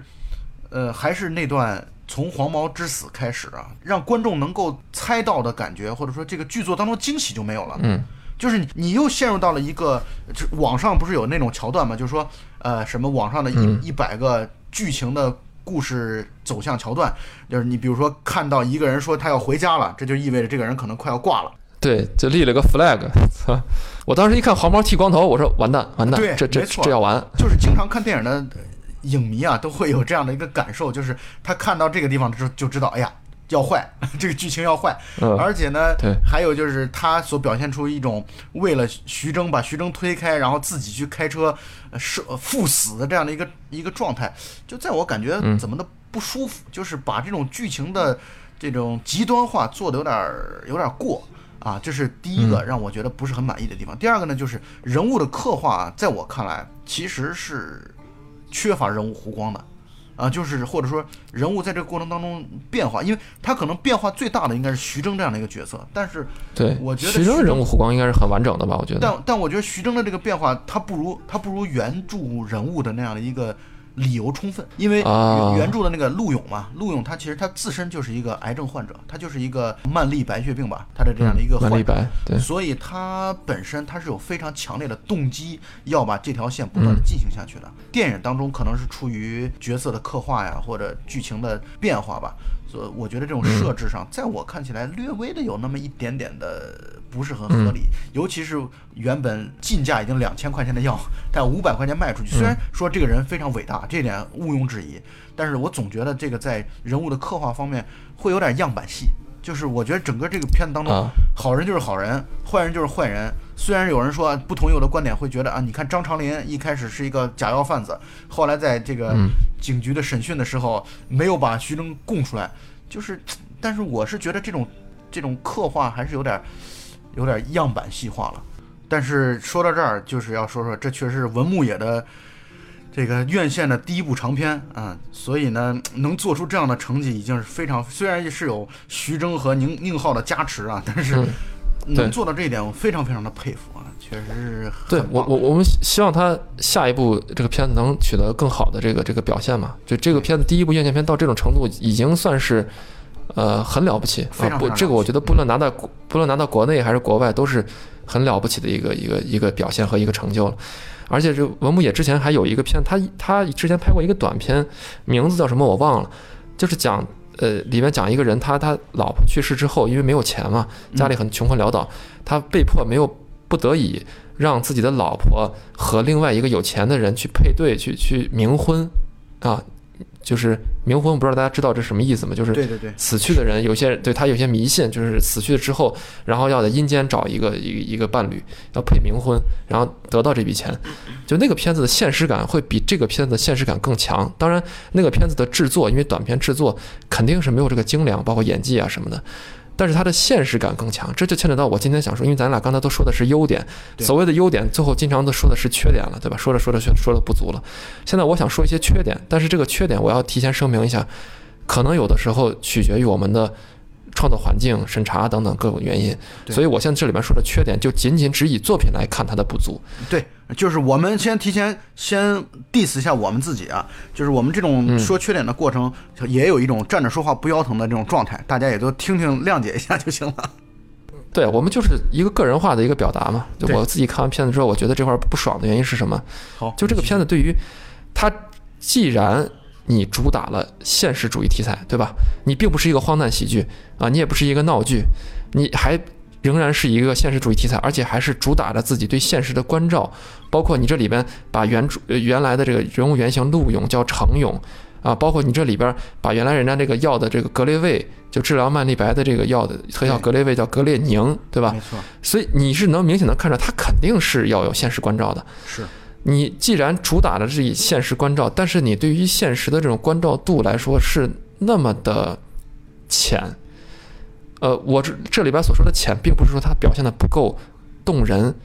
呃，还是那段从黄毛之死开始啊，让观众能够猜到的感觉，或者说这个剧作当中惊喜就没有了。嗯，就是你你又陷入到了一个，就网上不是有那种桥段嘛？就是说，呃，什么网上的嗯一一百个剧情的故事走向桥段，就是你比如说看到一个人说他要回家了，这就意味着这个人可能快要挂了。对，就立了个 flag，操！我当时一看黄毛剃光头，我说完蛋完蛋对，这这这要完，就是经常看电影的影迷啊，都会有这样的一个感受，就是他看到这个地方之后就知道，哎呀。要坏，这个剧情要坏，嗯而且呢对，还有就是他所表现出一种为了徐峥把徐峥推开，然后自己去开车呃是呃赴死的这样的一个一个状态，就在我感觉嗯怎么的不舒服，就是把这种剧情的这种极端化做的有点儿有点儿过啊，这是第一个嗯让我觉得不是很满意的地方。第二个呢，就是人物的刻画啊，在我看来其实是缺乏人物弧光的。啊，就是或者说人物在这个过程当中变化，因为他可能变化最大的应该是徐峥这样的一个角色，但是对，我觉得徐峥人物弧光应该是很完整的吧？我觉得，但但我觉得徐峥的这个变化，他不如他不如原著人物的那样的一个理由充分，因为啊。原原著的那个陆勇嘛，陆勇他其实他自身就是一个癌症患者，他就是一个慢粒白血病吧，他的这样的一个嗯万历患者。白对，所以他本身他是有非常强烈的动机要把这条线不断的进行下去的。电影当中可能是出于角色的刻画呀，或者剧情的变化吧，所以我觉得这种设置上，在我看起来略微的有那么一点点的不是很合理，尤其是原本进价已经两千块钱的药，但五百块钱卖出去，虽然说这个人非常伟大，这点毋庸置疑，但是我总觉得这个在人物的刻画方面会有点样板戏。就是我觉得整个这个片子当中，啊好人就是好人，坏人就是坏人。虽然有人说不同意我的观点会觉得啊，你看张长林一开始是一个假药贩子，后来在这个嗯警局的审讯的时候没有把徐峥供出来，就是，但是我是觉得这种这种刻画还是有点有点样板戏化了。但是说到这儿，就是要说说这确实是文牧野的这个院线的第一部长片啊，所以呢，能做出这样的成绩已经是非常，虽然是有徐峥和宁宁浩的加持啊，但是能做到这一点，我非常非常的佩服啊，确实是对我我我们希望他下一部这个片子能取得更好的这个这个表现嘛。就这个片子第一部院线片到这种程度，已经算是呃，很了不起啊！不，这个我觉得不论拿到国不论拿到国内还是国外，都是很了不起的一个一个一个表现和一个成就了。而且这文牧野之前还有一个片，他他之前拍过一个短片，名字叫什么我忘了，就是讲呃里面讲一个人他他老婆去世之后，因为没有钱嘛，家里很穷困潦倒，他被迫没有不得已让自己的老婆和另外一个有钱的人去配对，去去冥婚啊，就是冥婚，我不知道大家知道这什么意思吗？就是对对对，死去的人，有些对他有些迷信，就是死去之后，然后要在阴间找一个一个一个伴侣，要配冥婚，然后得到这笔钱。就那个片子的现实感会比这个片子的现实感更强。当然，那个片子的制作，因为短片制作肯定是没有这个精良，包括演技啊什么的。但是它的现实感更强，这就牵扯到我今天想说，因为咱俩刚才都说的是优点，所谓的优点，最后经常都说的是缺点了，对吧？说着说着说说的不足了。现在我想说一些缺点，但是这个缺点我要提前声明一下，可能有的时候取决于我们的创作环境、审查等等各种原因，所以我现在这里面说的缺点，就仅仅只以作品来看它的不足。对，就是我们先提前先 diss 一下我们自己啊，就是我们这种嗯说缺点的过程，也有一种站着说话不腰疼的这种状态，大家也都听听谅解一下就行了。对我们就是一个个人化的一个表达嘛。就我自己看完片子之后，我觉得这块儿不爽的原因是什么？好，就这个片子对于它，既然你主打了现实主义题材，对吧？你并不是一个荒诞喜剧啊，你也不是一个闹剧，你还仍然是一个现实主义题材，而且还是主打着自己对现实的关照，包括你这里边把原主呃原来的这个人物原型陆勇叫程勇。啊，包括你这里边把原来人家这个药的这个格列卫，就治疗曼丽白的这个药的特效格列卫叫格列宁，对吧？没错，所以你是能明显的看出来，他肯定是要有现实关照的。是你既然主打的是以现实关照，但是你对于现实的这种关照度来说是那么的浅，呃，我这这里边所说的浅，并不是说它表现的不够动人，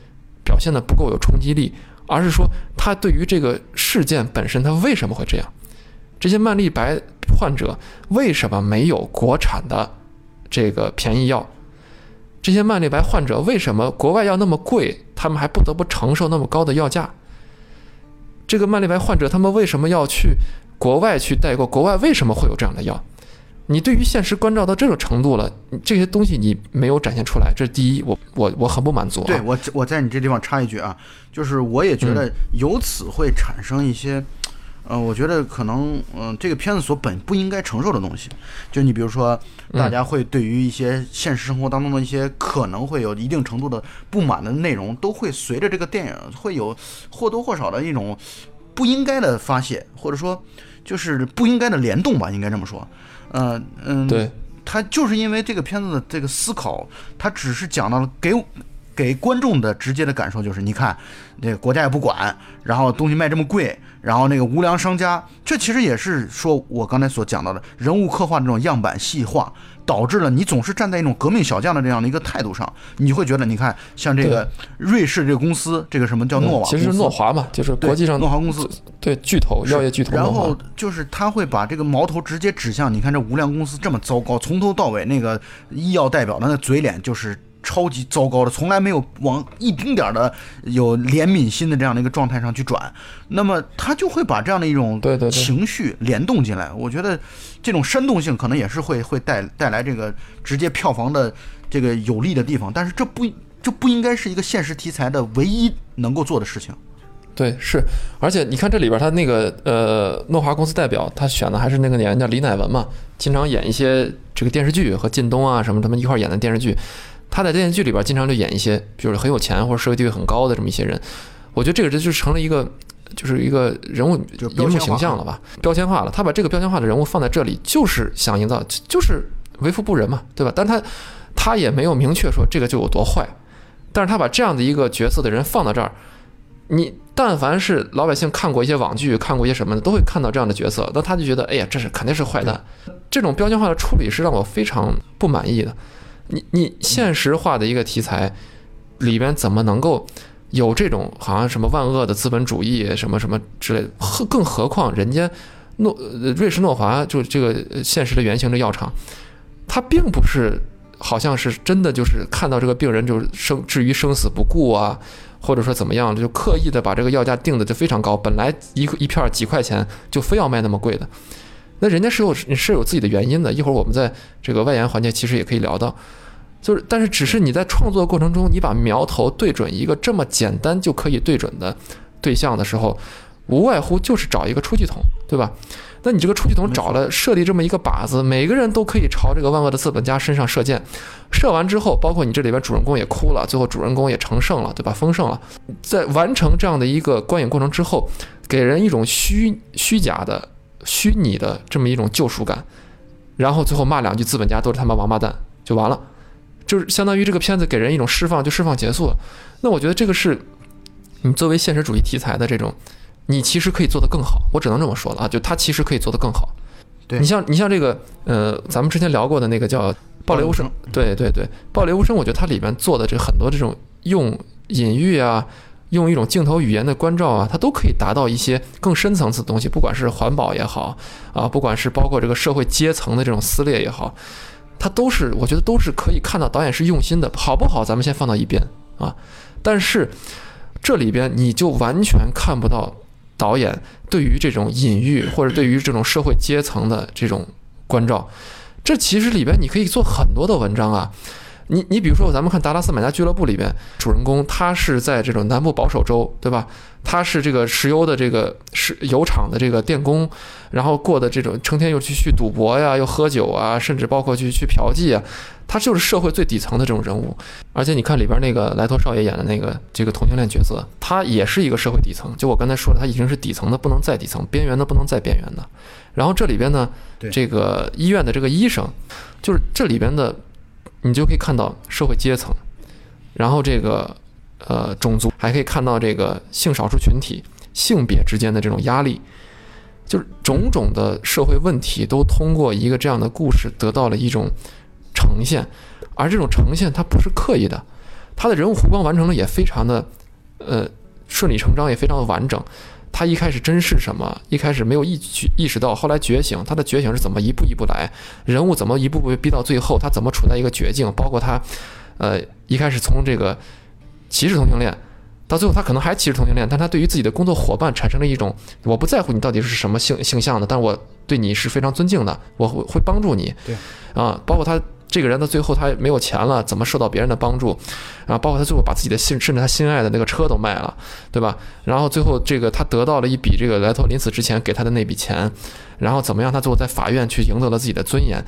表现的不够有冲击力，而是说它对于这个事件本身，它为什么会这样？这些曼丽白患者为什么没有国产的这个便宜药？这些曼丽白患者为什么国外药那么贵，他们还不得不承受那么高的药价？这个慢粒白患者他们为什么要去国外去代购？国外为什么会有这样的药？你对于现实关照到这种程度了，这些东西你没有展现出来，这是第一，我我我很不满足、啊。对我我在你这地方插一句啊，就是我也觉得由此会产生一些。呃，我觉得可能，嗯、这个片子所本不应该承受的东西，就你比如说，大家会对于一些现实生活当中的一些可能会有一定程度的不满的内容，都会随着这个电影会有或多或少的一种不应该的发泄，或者说就是不应该的联动吧，应该这么说。呃嗯，对，他就是因为这个片子的这个思考，他只是讲到了给给观众的直接的感受就是，你看这个国家也不管，然后东西卖这么贵，然后那个无良商家，这其实也是说我刚才所讲到的人物刻画这种样板细化，导致了你总是站在一种革命小将的这样的一个态度上，你会觉得，你看像这个瑞士这个公司，这个什么叫诺瓦，嗯其实是诺华嘛，就是国际上诺华公司，对巨头药业巨头然后就是他会把这个矛头直接指向，你看这无良公司这么糟糕，从头到尾那个医药代表的那嘴脸就是超级糟糕的，从来没有往一丁点儿的有怜悯心的这样的一个状态上去转。那么他就会把这样的一种情绪联动进来。我觉得这种煽动性可能也是会会带带来这个直接票房的这个有利的地方，但是这不这不应该是一个现实题材的唯一能够做的事情。对，是，而且你看这里边他那个呃诺华公司代表，他选的还是那个演员叫李乃文嘛，经常演一些这个电视剧和靳东啊什么他们一块儿演的电视剧。他在电视剧里边经常就演一些，就是很有钱或者社会地位很高的这么一些人。我觉得这个这就成了一个，就是一个人物就标签化荧幕形象了吧，标签化了。他把这个标签化的人物放在这里，就是想营造，就是为富不仁嘛，对吧？但他他也没有明确说这个就有多坏，但是他把这样的一个角色的人放到这儿，你但凡是老百姓看过一些网剧，看过一些什么的，都会看到这样的角色，那他就觉得，哎呀，这是肯定是坏蛋。这种标签化的处理是让我非常不满意的。你你现实化的一个题材里边怎么能够有这种好像什么万恶的资本主义什么什么之类的？何更何况人家诺瑞士诺华就这个现实的原型的药厂，它并不是好像是真的就是看到这个病人就是生至于生死不顾啊，或者说怎么样，就刻意的把这个药价定的就非常高，本来一一片几块钱就非要卖那么贵的。那人家是有是有自己的原因的。一会儿我们在这个外延环节其实也可以聊到，就是但是只是你在创作过程中，你把苗头对准一个这么简单就可以对准的对象的时候，无外乎就是找一个出气筒，对吧？那你这个出气筒找了设立这么一个靶子，每个人都可以朝这个万恶的资本家身上射箭，射完之后，包括你这里边主人公也哭了，最后主人公也成圣了，对吧？丰盛了，在完成这样的一个观影过程之后，给人一种虚虚假的、虚拟的这么一种救赎感，然后最后骂两句资本家都是他妈王八蛋就完了，就是相当于这个片子给人一种释放就释放结束了。那我觉得这个是你作为现实主义题材的这种。你其实可以做得更好，我只能这么说了啊，就它其实可以做得更好。对你像你像这个呃，咱们之前聊过的那个叫《暴雷无声》，对对对，《暴雷无声》，我觉得它里面做的这很多这种用隐喻啊，用一种镜头语言的关照啊，它都可以达到一些更深层次的东西，不管是环保也好啊，不管是包括这个社会阶层的这种撕裂也好，它都是我觉得都是可以看到导演是用心的，好不好？咱们先放到一边啊，但是这里边你就完全看不到。导演对于这种隐喻，或者对于这种社会阶层的这种关照，这其实里边你可以做很多的文章啊。你你比如说，咱们看《达拉斯买家俱乐部》里边，主人公他是在这种南部保守州，对吧？他是这个石油的这个石油厂的这个电工，然后过的这种成天又去去赌博呀，又喝酒啊，甚至包括去去嫖妓啊，他就是社会最底层的这种人物。而且你看里边那个莱托少爷演的那个这个同性恋角色，他也是一个社会底层。就我刚才说的，他已经是底层的不能再底层，边缘的不能再边缘的。然后这里边呢，这个医院的这个医生，就是这里边的。你就可以看到社会阶层，然后这个呃种族，还可以看到这个性少数群体、性别之间的这种压力，就是种种的社会问题都通过一个这样的故事得到了一种呈现，而这种呈现它不是刻意的，它的人物弧光完成的也非常的呃顺理成章，也非常的完整。他一开始真是什么？一开始没有意去意识到，后来觉醒。他的觉醒是怎么一步一步来？人物怎么一步步逼到最后？他怎么处在一个绝境？包括他，呃，一开始从这个歧视同性恋，到最后他可能还歧视同性恋，但他对于自己的工作伙伴产生了一种我不在乎你到底是什么性性向的，但我对你是非常尊敬的，我会会帮助你。对，啊，包括他。这个人到最后他没有钱了，怎么受到别人的帮助？然后包括他最后把自己的心，甚至他心爱的那个车都卖了，对吧？然后最后这个他得到了一笔这个莱托临死之前给他的那笔钱，然后怎么样？他最后在法院去赢得了自己的尊严。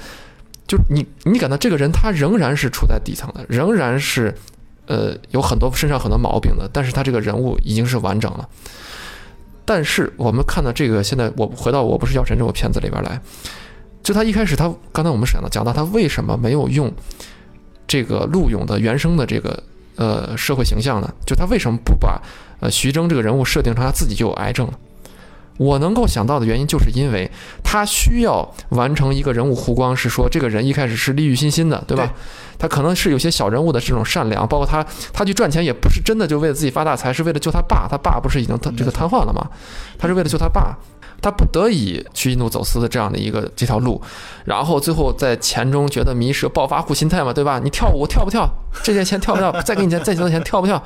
就你你感到这个人他仍然是处在底层的，仍然是呃有很多身上很多毛病的，但是他这个人物已经是完整了。但是我们看到这个现在我回到我不是药神这部片子里边来。就他一开始，他刚才我们讲到讲到他为什么没有用这个陆勇的原生的这个呃社会形象呢？就他为什么不把呃徐峥这个人物设定成他自己就有癌症呢？我能够想到的原因，就是因为他需要完成一个人物弧光，是说这个人一开始是利欲熏心的，对吧？他可能是有些小人物的这种善良，包括他他去赚钱也不是真的就为了自己发大财，是为了救他爸，他爸不是已经这个瘫痪了吗？他是为了救他爸。他不得已去印度走私的这样的一个这条路，然后最后在钱中觉得迷失，暴发户心态嘛，对吧？你跳舞跳不跳？这些钱跳不跳？再给你钱，再多钱跳不跳？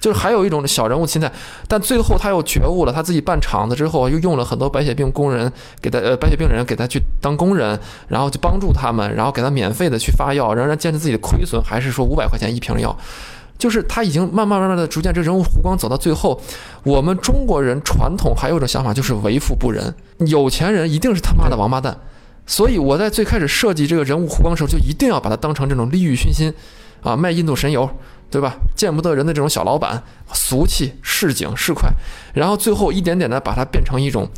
就是还有一种小人物心态，但最后他又觉悟了，他自己办厂子之后，又用了很多白血病工人给他呃白血病人给他去当工人，然后去帮助他们，然后给他免费的去发药，仍然坚持自己的亏损，还是说五百块钱一瓶药。就是他已经慢慢慢慢的逐渐，这人物弧光走到最后，我们中国人传统还有一种想法就是为富不仁，有钱人一定是他妈的王八蛋，所以我在最开始设计这个人物弧光的时候，就一定要把他当成这种利欲熏心，啊，卖印度神油，对吧？见不得人的这种小老板，俗气、市井、市侩，然后最后一点点的把他变成一种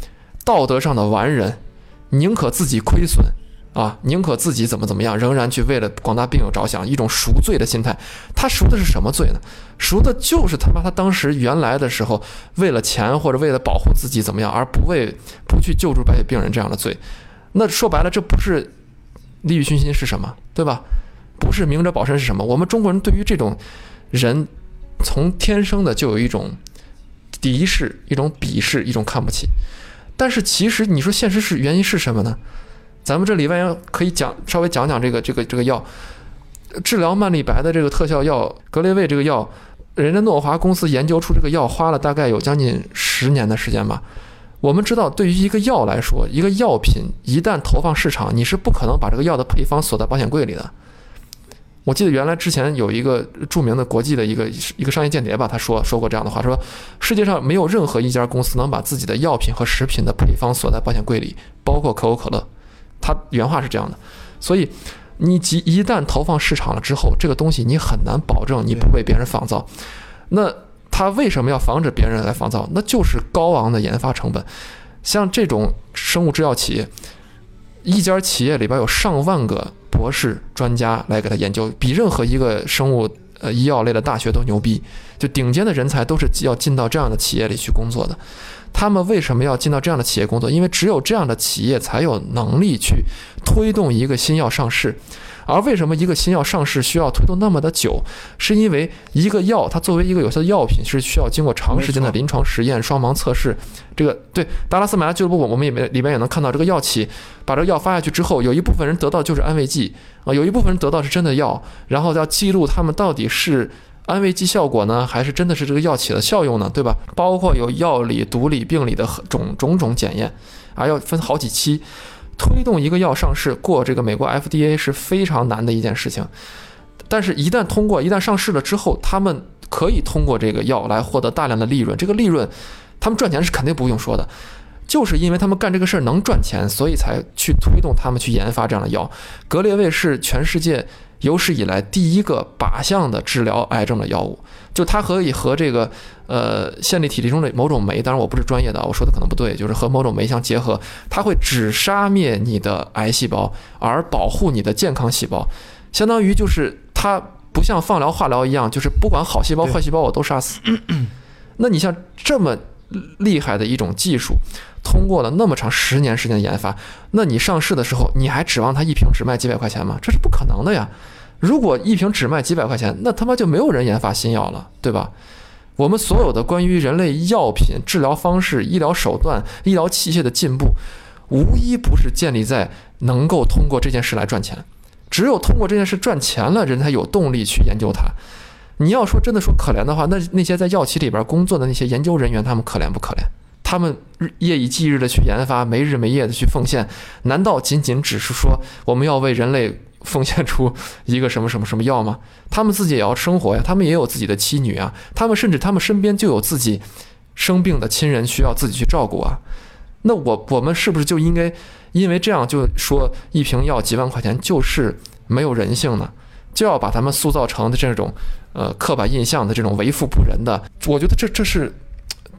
道德上的完人，宁可自己亏损。啊，宁可自己怎么怎么样，仍然去为了广大病友着想，一种赎罪的心态。他赎的是什么罪呢？赎的就是他妈他当时原来的时候，为了钱或者为了保护自己怎么样，而不为不去救助白血病人这样的罪。那说白了，这不是利欲熏心是什么？对吧？不是明哲保身是什么？我们中国人对于这种人，从天生的就有一种敌视、一种鄙视、一种看不起。但是其实你说现实是原因是什么呢？咱们这里边可以讲稍微讲讲这个这个这个药，治疗曼丽白的这个特效药格列卫这个药，人家诺华公司研究出这个药花了大概有将近十年的时间吧。我们知道，对于一个药来说，一个药品一旦投放市场，你是不可能把这个药的配方锁在保险柜里的。我记得原来之前有一个著名的国际的一个一个商业间谍吧，他说说过这样的话，说世界上没有任何一家公司能把自己的药品和食品的配方锁在保险柜里，包括可口可乐。他原话是这样的，所以你即一旦投放市场了之后，这个东西你很难保证你不被别人仿造。那他为什么要防止别人来仿造？那就是高昂的研发成本。像这种生物制药企业，一家企业里边有上万个博士专家来给他研究，比任何一个生物呃医药类的大学都牛逼。就顶尖的人才都是要进到这样的企业里去工作的。他们为什么要进到这样的企业工作？因为只有这样的企业才有能力去推动一个新药上市。而为什么一个新药上市需要推动那么的久？是因为一个药它作为一个有效的药品是需要经过长时间的临床实验、双盲测试。这个对达拉斯买家俱乐部，我们也没里边也能看到，这个药企把这个药发下去之后，有一部分人得到就是安慰剂啊，有一部分人得到是真的药，然后要记录他们到底是。安慰剂效果呢，还是真的是这个药起的效用呢？对吧？包括有药理、毒理、病理的种种种检验，啊，要分好几期。推动一个药上市过这个美国 FDA 是非常难的一件事情，但是，一旦通过，一旦上市了之后，他们可以通过这个药来获得大量的利润。这个利润，他们赚钱是肯定不用说的，就是因为他们干这个事儿能赚钱，所以才去推动他们去研发这样的药。格列卫是全世界。有史以来第一个靶向的治疗癌症的药物，就它可以和这个呃线粒体中的某种酶，当然我不是专业的，我说的可能不对，就是和某种酶相结合，它会只杀灭你的癌细胞，而保护你的健康细胞，相当于就是它不像放疗、化疗一样，就是不管好细胞、坏细胞我都杀死。那你像这么厉害的一种技术。通过了那么长十年时间的研发，那你上市的时候，你还指望它一瓶只卖几百块钱吗？这是不可能的呀！如果一瓶只卖几百块钱，那他妈就没有人研发新药了，对吧？我们所有的关于人类药品、治疗方式、医疗手段、医疗器械的进步，无一不是建立在能够通过这件事来赚钱。只有通过这件事赚钱了，人才有动力去研究它。你要说真的说可怜的话，那那些在药企里边工作的那些研究人员，他们可怜不可怜？他们日夜以继日的去研发，没日没夜的去奉献，难道仅仅只是说我们要为人类奉献出一个什么什么什么药吗？他们自己也要生活呀，他们也有自己的妻女啊，他们甚至他们身边就有自己生病的亲人需要自己去照顾啊。那我我们是不是就应该因为这样就说一瓶药几万块钱就是没有人性呢？就要把他们塑造成的这种呃刻板印象的这种为富不仁的？我觉得这这是。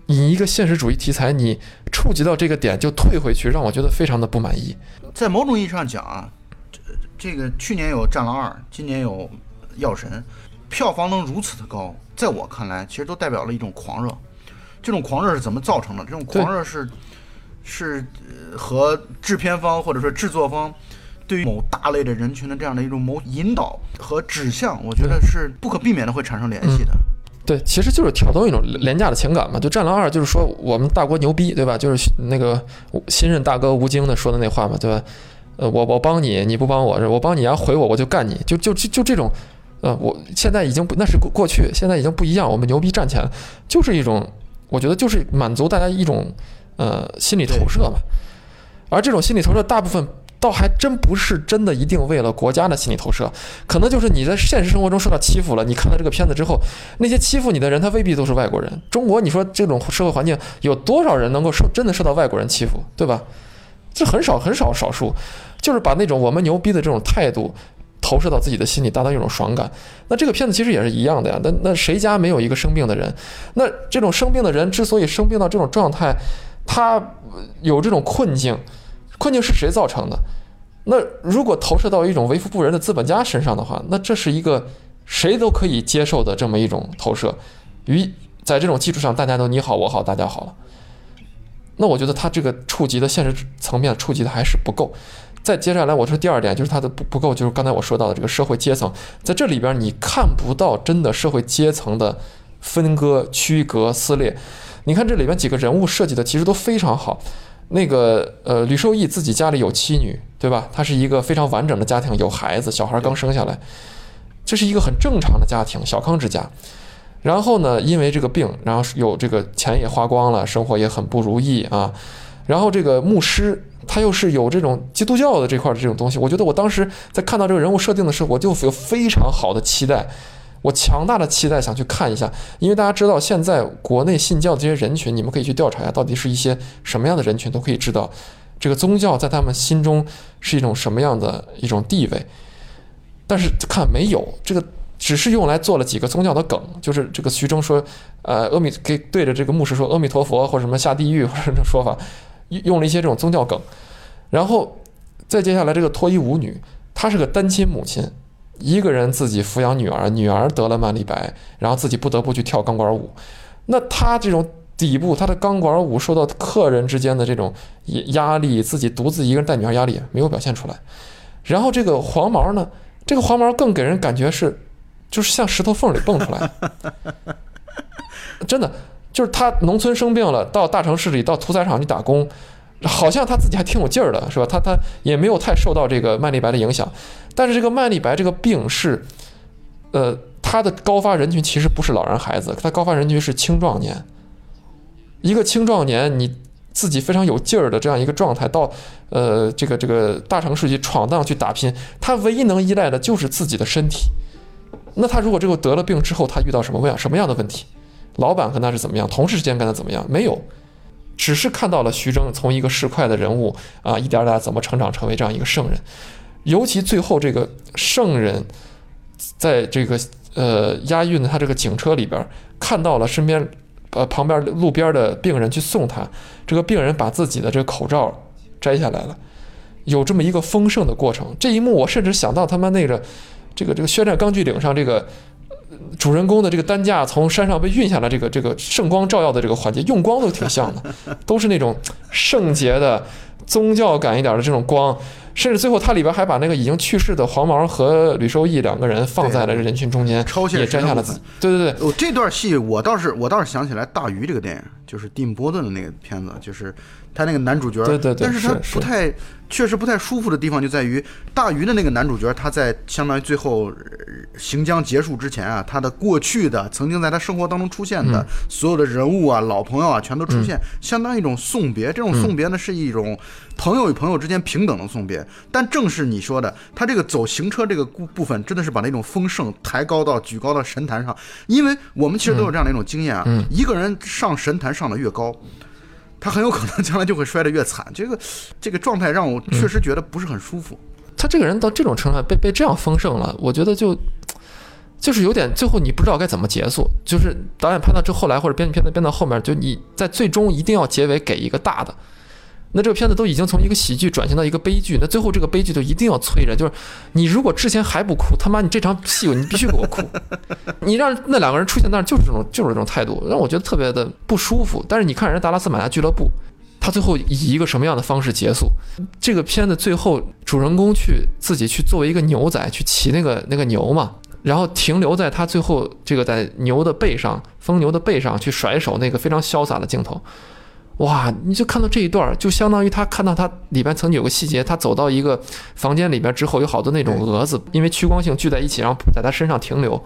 以一个现实主义题材，你触及到这个点就退回去，让我觉得非常的不满意。在某种意义上讲啊，这这个去年有《战狼二》，今年有《药神》，票房能如此的高，在我看来，其实都代表了一种狂热。这种狂热是怎么造成的？这种狂热是是和制片方或者说制作方对于某大类的人群的这样的一种某引导和指向，我觉得是不可避免的会产生联系的。对，其实就是挑动一种廉价的情感嘛。就《战狼二》，就是说我们大国牛逼，对吧？就是那个新任大哥吴京的说的那话嘛，对吧？呃，我我帮你，你不帮我，我帮你要回我，我就干你，就就就就这种，呃，我现在已经不那是过去，现在已经不一样。我们牛逼赚钱，就是一种，我觉得就是满足大家一种呃心理投射嘛。而这种心理投射，大部分。倒还真不是真的一定为了国家的心理投射，可能就是你在现实生活中受到欺负了。你看了这个片子之后，那些欺负你的人他未必都是外国人。中国，你说这种社会环境有多少人能够受真的受到外国人欺负，对吧？这很少很少少数，就是把那种我们牛逼的这种态度投射到自己的心里，达到一种爽感。那这个片子其实也是一样的呀。那那谁家没有一个生病的人？那这种生病的人之所以生病到这种状态，他有这种困境。困境是谁造成的？那如果投射到一种为富不仁的资本家身上的话，那这是一个谁都可以接受的这么一种投射。于在这种基础上，大家都你好我好大家好了。那我觉得他这个触及的现实层面触及的还是不够。再接下来，我说第二点就是他的不不够，就是刚才我说到的这个社会阶层，在这里边你看不到真的社会阶层的分割、区隔、撕裂。你看这里边几个人物设计的其实都非常好。那个呃，吕受益自己家里有妻女，对吧？他是一个非常完整的家庭，有孩子，小孩刚生下来，这是一个很正常的家庭，小康之家。然后呢，因为这个病，然后有这个钱也花光了，生活也很不如意啊。然后这个牧师他又是有这种基督教的这块的这种东西，我觉得我当时在看到这个人物设定的时候，我就有非常好的期待，我强大的期待想去看一下，因为大家知道现在国内信教的这些人群，你们可以去调查一下，到底是一些什么样的人群，都可以知道这个宗教在他们心中是一种什么样的一种地位。但是看没有这个。只是用来做了几个宗教的梗，就是这个徐峥说，呃，阿弥给对着这个牧师说阿弥陀佛或者什么下地狱或者这种说法，用了一些这种宗教梗，然后再接下来这个脱衣舞女，她是个单亲母亲，一个人自己抚养女儿，女儿得了慢粒白，然后自己不得不去跳钢管舞，那她这种底部她的钢管舞受到客人之间的这种压力，自己独自一个人带女儿压力没有表现出来，然后这个黄毛呢，这个黄毛更给人感觉是。就是像石头缝里蹦出来，真的就是他农村生病了，到大城市里到屠宰场去打工，好像他自己还挺有劲儿的，是吧？他他也没有太受到这个麦粒白的影响，但是这个麦粒白这个病是，呃，他的高发人群其实不是老人孩子，他高发人群是青壮年。一个青壮年，你自己非常有劲儿的这样一个状态，到呃这个这个大城市去闯荡去打拼，他唯一能依赖的就是自己的身体。那他如果这个得了病之后，他遇到什么问什么样的问题？老板跟他是怎么样？同事之间跟他怎么样？没有，只是看到了徐峥从一个市侩的人物啊，一点点怎么成长成为这样一个圣人。尤其最后这个圣人，在这个呃押运的他这个警车里边，看到了身边呃旁边路边的病人去送他，这个病人把自己的这个口罩摘下来了，有这么一个丰盛的过程。这一幕我甚至想到他妈那个。这个这个宣战钢锯岭上，这个主人公的这个担架从山上被运下来，这个这个圣光照耀的这个环节，用光都挺像的，都是那种圣洁的宗教感一点的这种光。甚至最后，它里边还把那个已经去世的黄毛和吕受益两个人放在了人群中间，也摘下了字。对对对，哦，这段戏我倒是我倒是想起来《大鱼》这个电影，就是蒂姆·波顿的那个片子，就是他那个男主角。对对对，但是他不太，确实不太舒服的地方就在于《大鱼》的那个男主角，他在相当于最后行将结束之前啊，他的过去的曾经在他生活当中出现的所有的人物啊、老朋友啊，全都出现，相当于一种送别。这种送别呢，是一种。朋友与朋友之间平等的送别，但正是你说的，他这个走行车这个部部分，真的是把那种丰盛抬高到举高到神坛上。因为我们其实都有这样的一种经验啊，一个人上神坛上的越高，他很有可能将来就会摔得越惨。这个这个状态让我确实觉得不是很舒服。他这个人到这种程度被被这样丰盛了，我觉得就就是有点最后你不知道该怎么结束。就是导演拍到这后来或者编剧片子编到后面，就你在最终一定要结尾给一个大的。那这个片子都已经从一个喜剧转型到一个悲剧，那最后这个悲剧就一定要催着，就是你如果之前还不哭，他妈你这场戏你必须给我哭，你让那两个人出现那儿就是这种就是这种态度，让我觉得特别的不舒服。但是你看人家达拉斯马尼亚俱乐部，他最后以一个什么样的方式结束？这个片子最后主人公去自己去作为一个牛仔去骑那个那个牛嘛，然后停留在他最后这个在牛的背上疯牛的背上去甩手那个非常潇洒的镜头。哇！你就看到这一段，就相当于他看到他里边曾经有个细节，他走到一个房间里边之后，有好多那种蛾子，因为趋光性聚在一起，然后在他身上停留，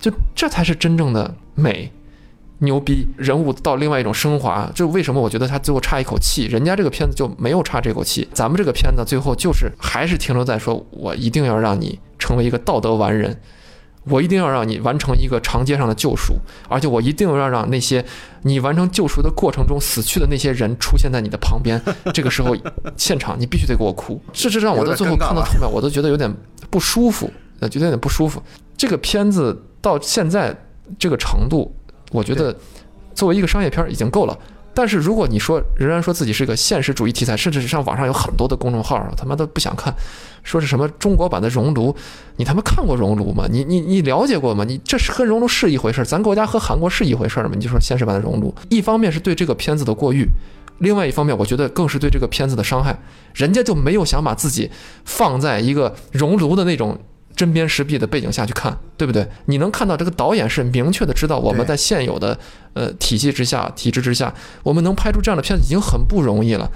就这才是真正的美，牛逼！人物到另外一种升华，就为什么我觉得他最后差一口气，人家这个片子就没有差这口气，咱们这个片子最后就是还是停留在说我一定要让你成为一个道德完人。我一定要让你完成一个长街上的救赎，而且我一定要让那些 你完成救赎的过程中死去的那些人出现在你的旁边。这个时候，现场你必须得给我哭。这这让我到最后看到后面，我都觉得有点不舒服，呃，觉得有点不舒服。这个片子到现在这个程度，我觉得作为一个商业片已经够了。但是如果你说仍然说自己是个现实主义题材，甚至是上网上有很多的公众号，他妈都不想看，说是什么中国版的熔炉，你他妈看过熔炉吗？你你你了解过吗？你这是跟熔炉是一回事儿，咱国家和韩国是一回事儿吗？你就说现实版的熔炉，一方面是对这个片子的过誉，另外一方面我觉得更是对这个片子的伤害，人家就没有想把自己放在一个熔炉的那种。针砭时弊的背景下去看，对不对？你能看到这个导演是明确的知道我们在现有的呃体系之下、体制之下，我们能拍出这样的片子已经很不容易了。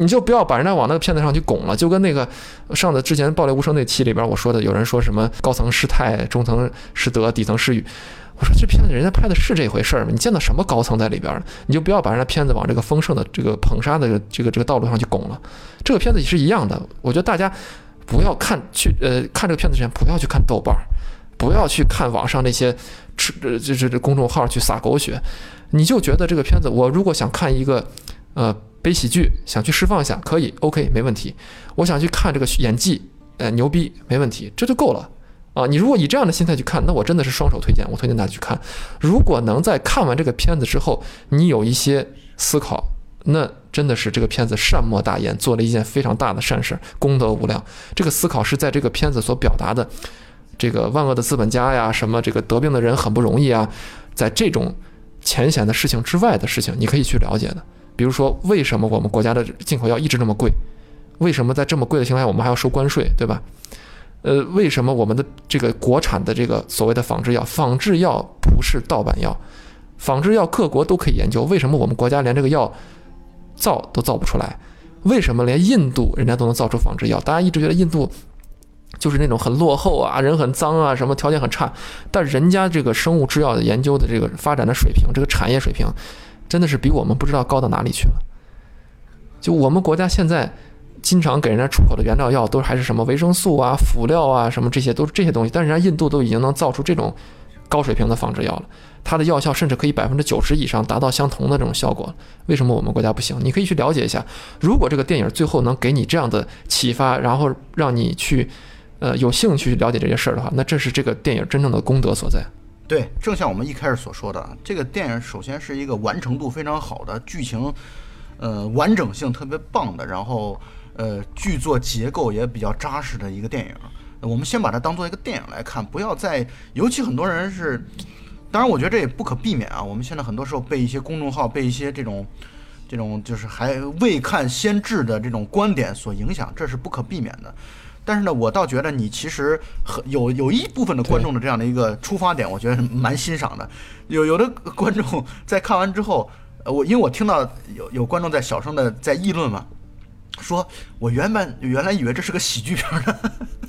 你就不要把人家往那个片子上去拱了，就跟那个上的之前《暴力无声》那期里边我说的，有人说什么高层失态、中层失德、底层失语。我说这片子人家拍的是这回事儿吗？你见到什么高层在里边儿？你就不要把人家片子往这个丰盛的这个捧杀的这个这个道路上去拱了。这个片子也是一样的，我觉得大家不要看去呃看这个片子之前不要去看豆瓣儿，不要去看网上那些吃呃就是这公众号去撒狗血，你就觉得这个片子我如果想看一个呃悲喜剧，想去释放一下，可以 OK 没问题。我想去看这个演技，呃牛逼没问题，这就够了。啊，你如果以这样的心态去看，那我真的是双手推荐，我推荐大家去看。如果能在看完这个片子之后，你有一些思考，那真的是这个片子善莫大焉，做了一件非常大的善事，功德无量。这个思考是在这个片子所表达的，这个万恶的资本家呀，什么这个得病的人很不容易啊，在这种浅显的事情之外的事情，你可以去了解的。比如说，为什么我们国家的进口药一直那么贵？为什么在这么贵的情况下，我们还要收关税，对吧？呃，为什么我们的这个国产的这个所谓的仿制药，仿制药不是盗版药，仿制药各国都可以研究，为什么我们国家连这个药造都造不出来？为什么连印度人家都能造出仿制药？大家一直觉得印度就是那种很落后啊，人很脏啊，什么条件很差，但人家这个生物制药的研究的这个发展的水平，这个产业水平，真的是比我们不知道高到哪里去了。就我们国家现在。经常给人家出口的原料药都还是什么维生素啊、辅料啊，什么这些都是这些东西。但人家印度都已经能造出这种高水平的仿制药了，它的药效甚至可以百分之九十以上达到相同的这种效果。为什么我们国家不行？你可以去了解一下。如果这个电影最后能给你这样的启发，然后让你去呃有兴趣去了解这些事儿的话，那这是这个电影真正的功德所在。对，正像我们一开始所说的，这个电影首先是一个完成度非常好的剧情，呃，完整性特别棒的，然后。呃，剧作结构也比较扎实的一个电影，我们先把它当做一个电影来看，不要再，尤其很多人是，当然我觉得这也不可避免啊。我们现在很多时候被一些公众号、被一些这种，这种就是还未看先知的这种观点所影响，这是不可避免的。但是呢，我倒觉得你其实很有有一部分的观众的这样的一个出发点，我觉得蛮欣赏的。有有的观众在看完之后，呃，我因为我听到有有观众在小声的在议论嘛。说，我原本原来以为这是个喜剧片的，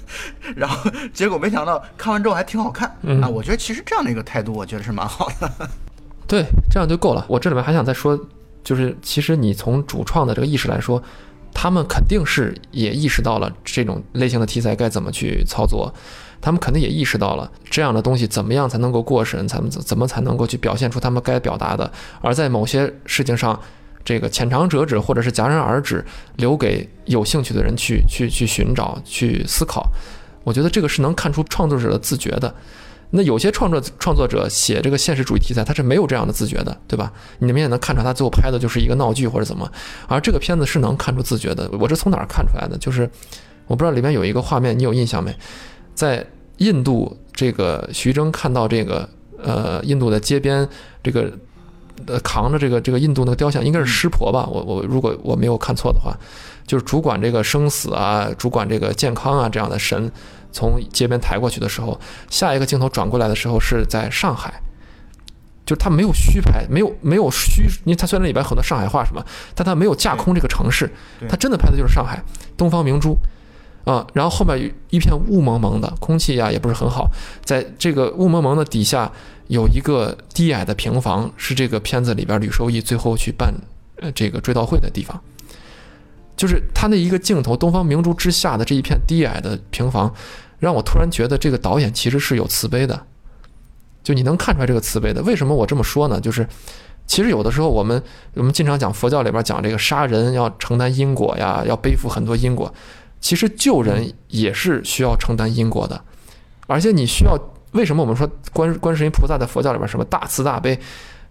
然后结果没想到看完之后还挺好看啊！我觉得其实这样的一个态度，我觉得是蛮好的。对，这样就够了。我这里面还想再说，就是其实你从主创的这个意识来说，他们肯定是也意识到了这种类型的题材该怎么去操作，他们肯定也意识到了这样的东西怎么样才能够过审，才能怎么才能够去表现出他们该表达的，而在某些事情上。这个浅尝辄止或者是戛然而止，留给有兴趣的人去去去寻找、去思考。我觉得这个是能看出创作者的自觉的。那有些创作创作者写这个现实主义题材，他是没有这样的自觉的，对吧？你们也能看出他最后拍的就是一个闹剧或者怎么。而这个片子是能看出自觉的。我是从哪儿看出来的？就是我不知道里面有一个画面，你有印象没？在印度，这个徐峥看到这个呃印度的街边这个。呃，扛着这个这个印度那个雕像，应该是湿婆吧？我我如果我没有看错的话，就是主管这个生死啊，主管这个健康啊这样的神，从街边抬过去的时候，下一个镜头转过来的时候是在上海，就是他没有虚拍，没有没有虚，因为他虽然里边很多上海话什么，但他没有架空这个城市，他真的拍的就是上海东方明珠啊，然后后面一片雾蒙蒙的，空气呀也不是很好，在这个雾蒙蒙的底下。有一个低矮的平房，是这个片子里边吕受益最后去办呃这个追悼会的地方。就是他那一个镜头，东方明珠之下的这一片低矮的平房，让我突然觉得这个导演其实是有慈悲的。就你能看出来这个慈悲的。为什么我这么说呢？就是其实有的时候我们我们经常讲佛教里边讲这个杀人要承担因果呀，要背负很多因果。其实救人也是需要承担因果的，而且你需要。为什么我们说观观世音菩萨在佛教里边什么大慈大悲？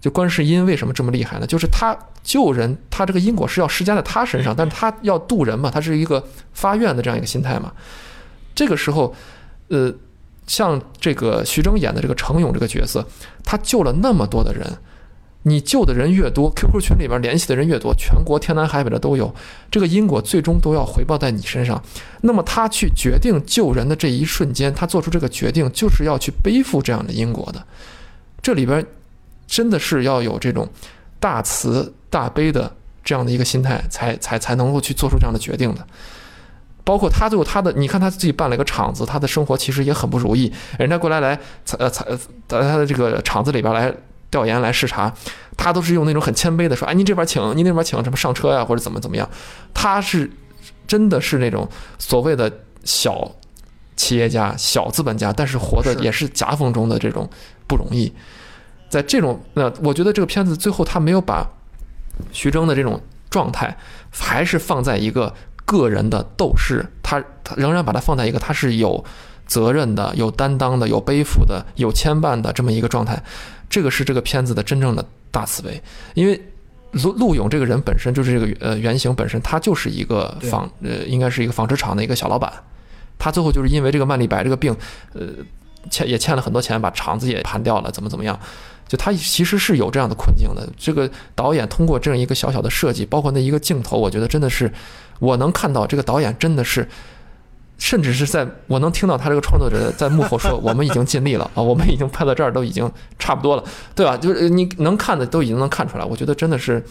就观世音为什么这么厉害呢？就是他救人，他这个因果是要施加在他身上，但是他要渡人嘛，他是一个发愿的这样一个心态嘛。这个时候，呃，像这个徐峥演的这个程勇这个角色，他救了那么多的人。你救的人越多，QQ 群里边联系的人越多，全国天南海北的都有，这个因果最终都要回报在你身上。那么他去决定救人的这一瞬间，他做出这个决定，就是要去背负这样的因果的。这里边真的是要有这种大慈大悲的这样的一个心态，才才才能够去做出这样的决定的。包括他最后他的，你看他自己办了一个厂子，他的生活其实也很不如意。人家过来来呃在他的这个厂子里边来调研来视察，他都是用那种很谦卑的说，哎，您这边请，您那边请，什么上车呀，或者怎么怎么样。他是真的是那种所谓的小企业家、小资本家，但是活的也是夹缝中的这种不容易。在这种，那我觉得这个片子最后他没有把徐峥的这种状态，还是放在一个个人的斗士，他他仍然把它放在一个他是有责任的、有担当的、有背负的、有牵绊的这么一个状态。这个是这个片子的真正的大慈悲，因为陆陆勇这个人本身就是这个呃原型本身，他就是一个对纺呃应该是一个纺织厂的一个小老板，他最后就是因为这个曼丽白这个病，呃欠也欠了很多钱，把厂子也盘掉了，怎么怎么样。就他其实是有这样的困境的。这个导演通过这样一个小小的设计，包括那一个镜头，我觉得真的是，我能看到这个导演真的是，甚至是在我能听到他这个创作者在幕后说：“我们已经尽力了 啊，我们已经拍到这儿都已经差不多了，对吧？”就是你能看的都已经能看出来，我觉得真的是。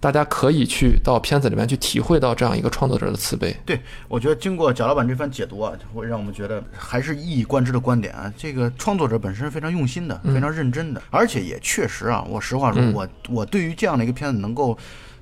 大家可以去到片子里面去体会到这样一个创作者的慈悲。对，我觉得经过贾老板这番解读啊，会让我们觉得还是一以贯之的观点啊。这个创作者本身是非常用心的，非常认真的，而且也确实啊，我实话说，嗯我我对于这样的一个片子能够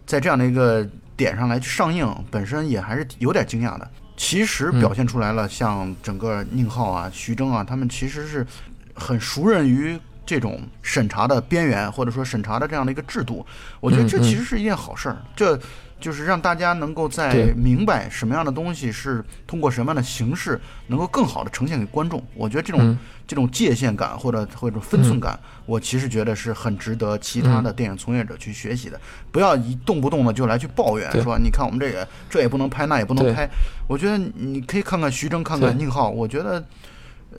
在这样的一个点上来去上映，本身也还是有点惊讶的。其实表现出来了，像整个宁浩啊、徐峥啊，他们其实是很熟稔于这种审查的边缘，或者说审查的这样的一个制度。我觉得这其实是一件好事儿，这就是让大家能够在明白什么样的东西是通过什么样的形式能够更好的呈现给观众。我觉得这种、嗯这种界限感或者或者分寸感，我其实觉得是很值得其他的电影从业者去学习的。不要一动不动的就来去抱怨说，你看我们这个这也不能拍，那也不能拍。我觉得你可以看看徐峥，看看宁浩，我觉得。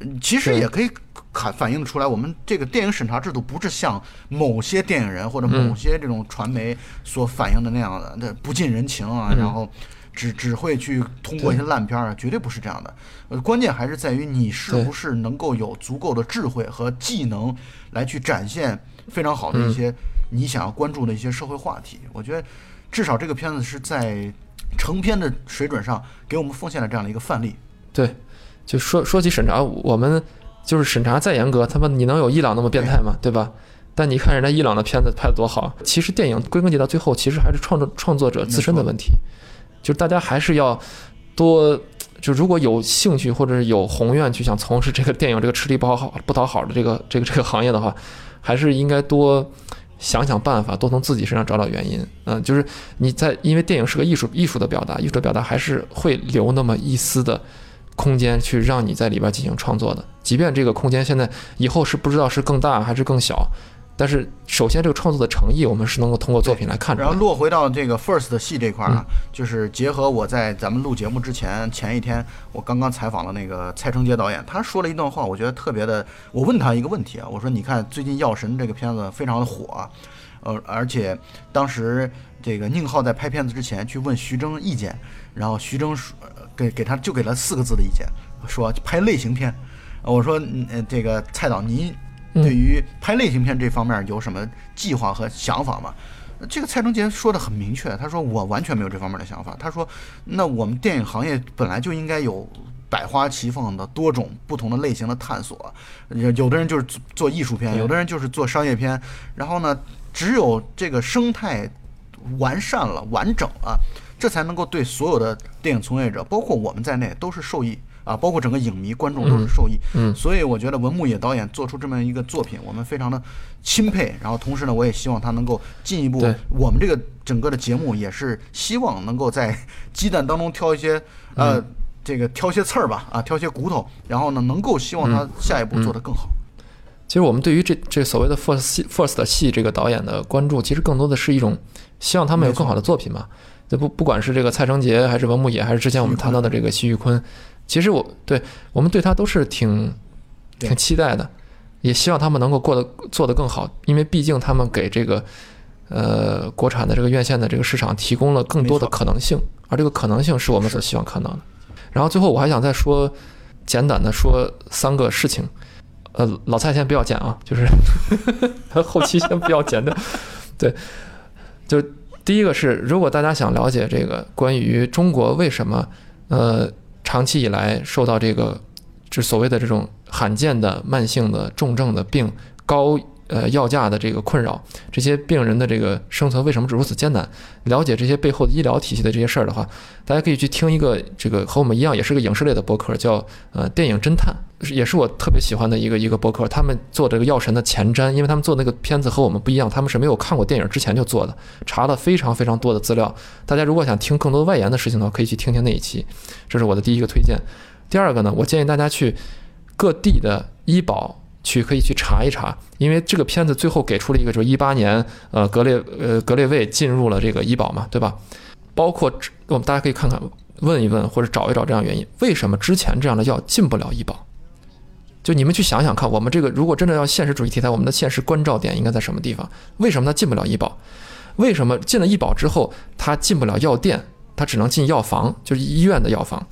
呃其实也可以看反映得出来，我们这个电影审查制度不是像某些电影人或者某嗯些这种传媒所反映的那样的，那不近人情啊，嗯。然后只只会去通过一些烂片儿啊，绝对不是这样的。呃，关键还是在于你是不是能够有足够的智慧和技能来去展现非常好的嗯。一些你想要关注的一些社会话题。我觉得至少这个片子是在成片的水准上给我们奉献了这样的一个范例。对，就说说起审查，我们就是审查再严格，他妈你能有伊朗那么变态吗？对吧？但你看人家伊朗的片子拍的多好，其实电影归根结到最后，其实还是创作创作者自身的问题，就是大家还是要多，就如果有兴趣或者是有宏愿去想从事这个电影这个吃力不讨好不讨好的这个这个这个行业的话，还是应该多。想想办法，多从自己身上找找原因。嗯、就是你在，因为电影是个艺术，艺术的表达，艺术的表达还是会留那么一丝的空间去让你在里边进行创作的。即便这个空间现在以后是不知道是更大还是更小，但是首先这个创作的诚意，我们是能够通过作品来看出来然后。落回到这个 First 的戏这块儿啊，嗯就是结合我在咱们录节目之前前一天，我刚刚采访了那个蔡成杰导演，他说了一段话，我觉得特别的。我问他一个问题啊，我说你看最近《药神》这个片子非常的火啊，呃，而且当时这个宁浩在拍片子之前去问徐峥意见，然后徐峥说呃给给他就给了四个字的意见，说拍类型片。呃我说嗯呃这个蔡导您嗯对于拍类型片这方面有什么计划和想法吗？这个蔡成杰说的很明确，他说我完全没有这方面的想法。他说，那我们电影行业本来就应该有百花齐放的多种不同的类型的探索，有有的人就是做做艺术片，有的人就是做商业片，然后呢，只有这个生态完善了、完整了，这才能够对所有的电影从业者，包括我们在内，都是受益啊，包括整个影迷、观众都是受益。嗯所以我觉得文牧野导演做出这么一个作品，我们非常的钦佩。然后同时呢，我也希望他能够进一步，我们这个整个的节目也是希望能够在 鸡蛋当中挑一些呃。嗯这个挑些刺儿吧，啊，挑些骨头，然后呢，能够希望他下一步做得更好。其实我们对于这这所谓的 First 戏 First 的戏这个导演的关注，其实更多的是一种希望他们有更好的作品嘛。这不不管是这个蔡成杰，还是文牧野，还是之前我们谈到的这个徐玉坤，其实我对我们对他都是挺挺期待的，也希望他们能够过得做得更好，因为毕竟他们给这个呃国产的这个院线的这个市场提供了更多的可能性，而这个可能性是我们所希望看到的。然后最后我还想再说简短的说三个事情，呃，老蔡先不要剪啊，就是 后期先不要剪的。对，就第一个是，如果大家想了解这个关于中国为什么呃，长期以来受到这个，就所谓的这种罕见的慢性的重症的病高。呃，药价的这个困扰，这些病人的这个生存为什么如此艰难？了解这些背后的医疗体系的这些事儿的话，大家可以去听一个这个和我们一样也是个影视类的博客，叫呃电影侦探，也是我特别喜欢的一个一个博客。他们做这个药神的前瞻，因为他们做那个片子和我们不一样，他们是没有看过电影之前就做的，查了非常非常多的资料。大家如果想听更多外延的事情的话，可以去听听那一期。这是我的第一个推荐。第二个呢，我建议大家去各地的医保。去可以去查一查，因为这个片子最后给出了一个，就是一八年，呃，格列呃格列卫进入了这个医保嘛，对吧？包括我们大家可以看看，问一问或者找一找这样原因，为什么之前这样的药进不了医保？就你们去想想看，我们这个如果真的要现实主义题材，我们的现实关照点应该在什么地方？为什么它进不了医保？为什么进了医保之后，它进不了药店，它只能进药房，就是医院的药房？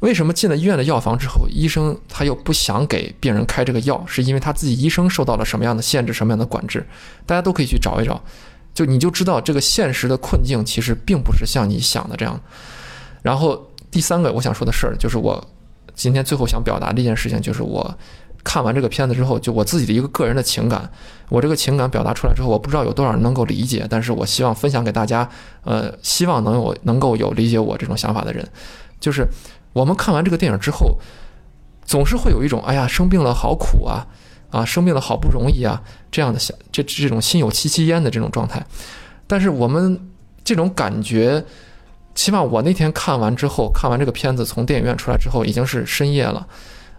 为什么进了医院的药房之后，医生他又不想给病人开这个药？是因为他自己医生受到了什么样的限制、什么样的管制？大家都可以去找一找，就你就知道这个现实的困境其实并不是像你想的这样。然后第三个我想说的事儿，就是我今天最后想表达的一件事情，就是我看完这个片子之后，就我自己的一个个人的情感，我这个情感表达出来之后，我不知道有多少人能够理解，但是我希望分享给大家，呃，希望能有能够有理解我这种想法的人，就是。我们看完这个电影之后，总是会有一种“哎呀，生病了好苦啊，啊，生病了好不容易啊”这样的想这这种心有戚戚焉的这种状态。但是我们这种感觉，起码我那天看完之后，看完这个片子从电影院出来之后，已经是深夜了。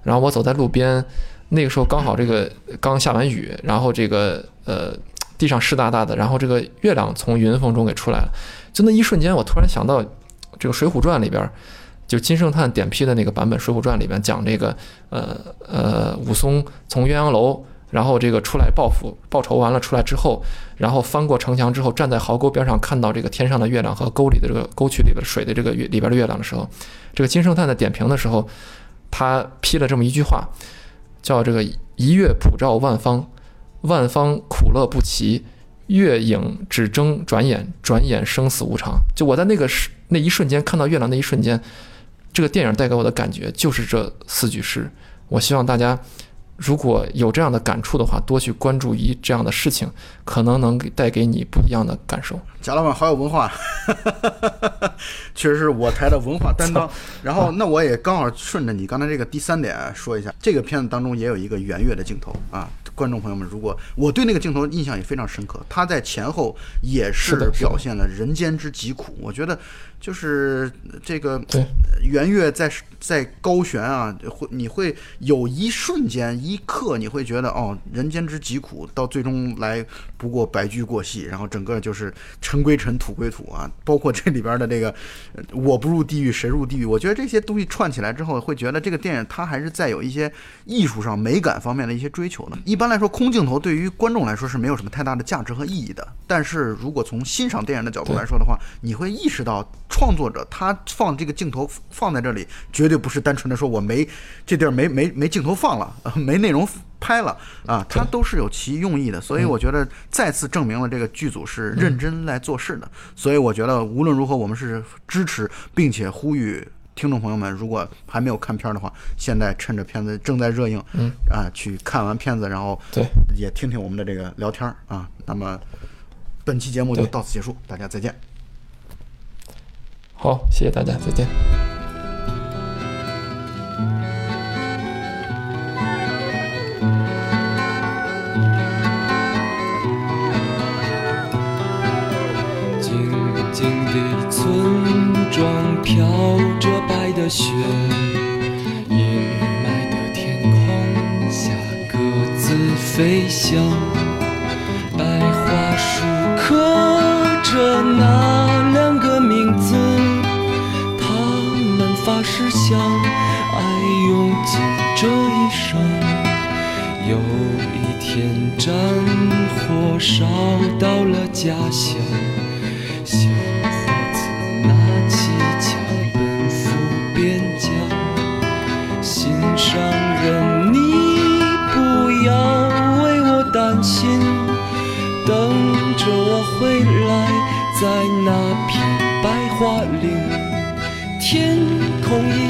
然后我走在路边，那个时候刚好这个刚下完雨，然后这个呃地上湿哒哒的，然后这个月亮从云缝中给出来了。就那一瞬间，我突然想到这个《水浒传》里边。就金圣叹点批的那个版本《水浒传》里面讲这个，呃呃，武松从鸳鸯楼，然后这个出来报复报仇完了出来之后，然后翻过城墙之后，站在壕沟边上看到这个天上的月亮和沟里的这个沟渠里边水的这个月里边的月亮的时候，这个金圣叹在点评的时候，他批了这么一句话，叫这个一月普照万方，万方苦乐不齐，月影只争转眼，转眼生死无常。就我在那个时那一瞬间看到月亮那一瞬间。这个电影带给我的感觉就是这四句诗。我希望大家如果有这样的感触的话，多去关注一这样的事情，可能能带给你不一样的感受。贾老板好有文化，确实是我台的文化担当。然后，那我也刚好顺着你刚才这个第三点说一下，这个片子当中也有一个圆月的镜头啊。观众朋友们，如果我对那个镜头印象也非常深刻，他在前后也是表现了人间之疾苦。我觉得。就是这个圆月在在高悬啊，会你会有一瞬间一刻，你会觉得哦，人间之疾苦，到最终来不过白驹过隙，然后整个就是尘归尘，土归土啊。包括这里边的这个我不入地狱谁入地狱，我觉得这些东西串起来之后，会觉得这个电影它还是在有一些艺术上美感方面的一些追求的。一般来说，空镜头对于观众来说是没有什么太大的价值和意义的，但是如果从欣赏电影的角度来说的话，你会意识到。创作者他放这个镜头放在这里，绝对不是单纯的说我没这地儿没没没镜头放了，没内容拍了啊，他都是有其用意的。所以我觉得再次证明了这个剧组是认真来做事的。所以我觉得无论如何，我们是支持并且呼吁听众朋友们，如果还没有看片的话，现在趁着片子正在热映，嗯啊，去看完片子，然后对也听听我们的这个聊天啊。那么本期节目就到此结束，大家再见。好，谢谢大家，再见。静静的村庄飘着白的雪，阴霾的天空下各自飞翔，白桦树刻着那发誓相爱用尽这一生，有一天战火烧到了家乡，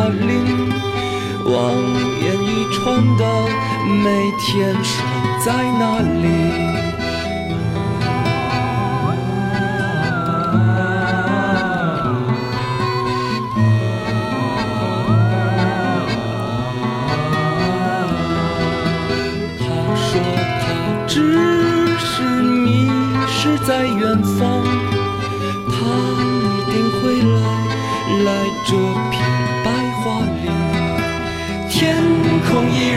那里，望眼欲穿的每天守在那里。他说他只是迷失在远方，他一定会来，来这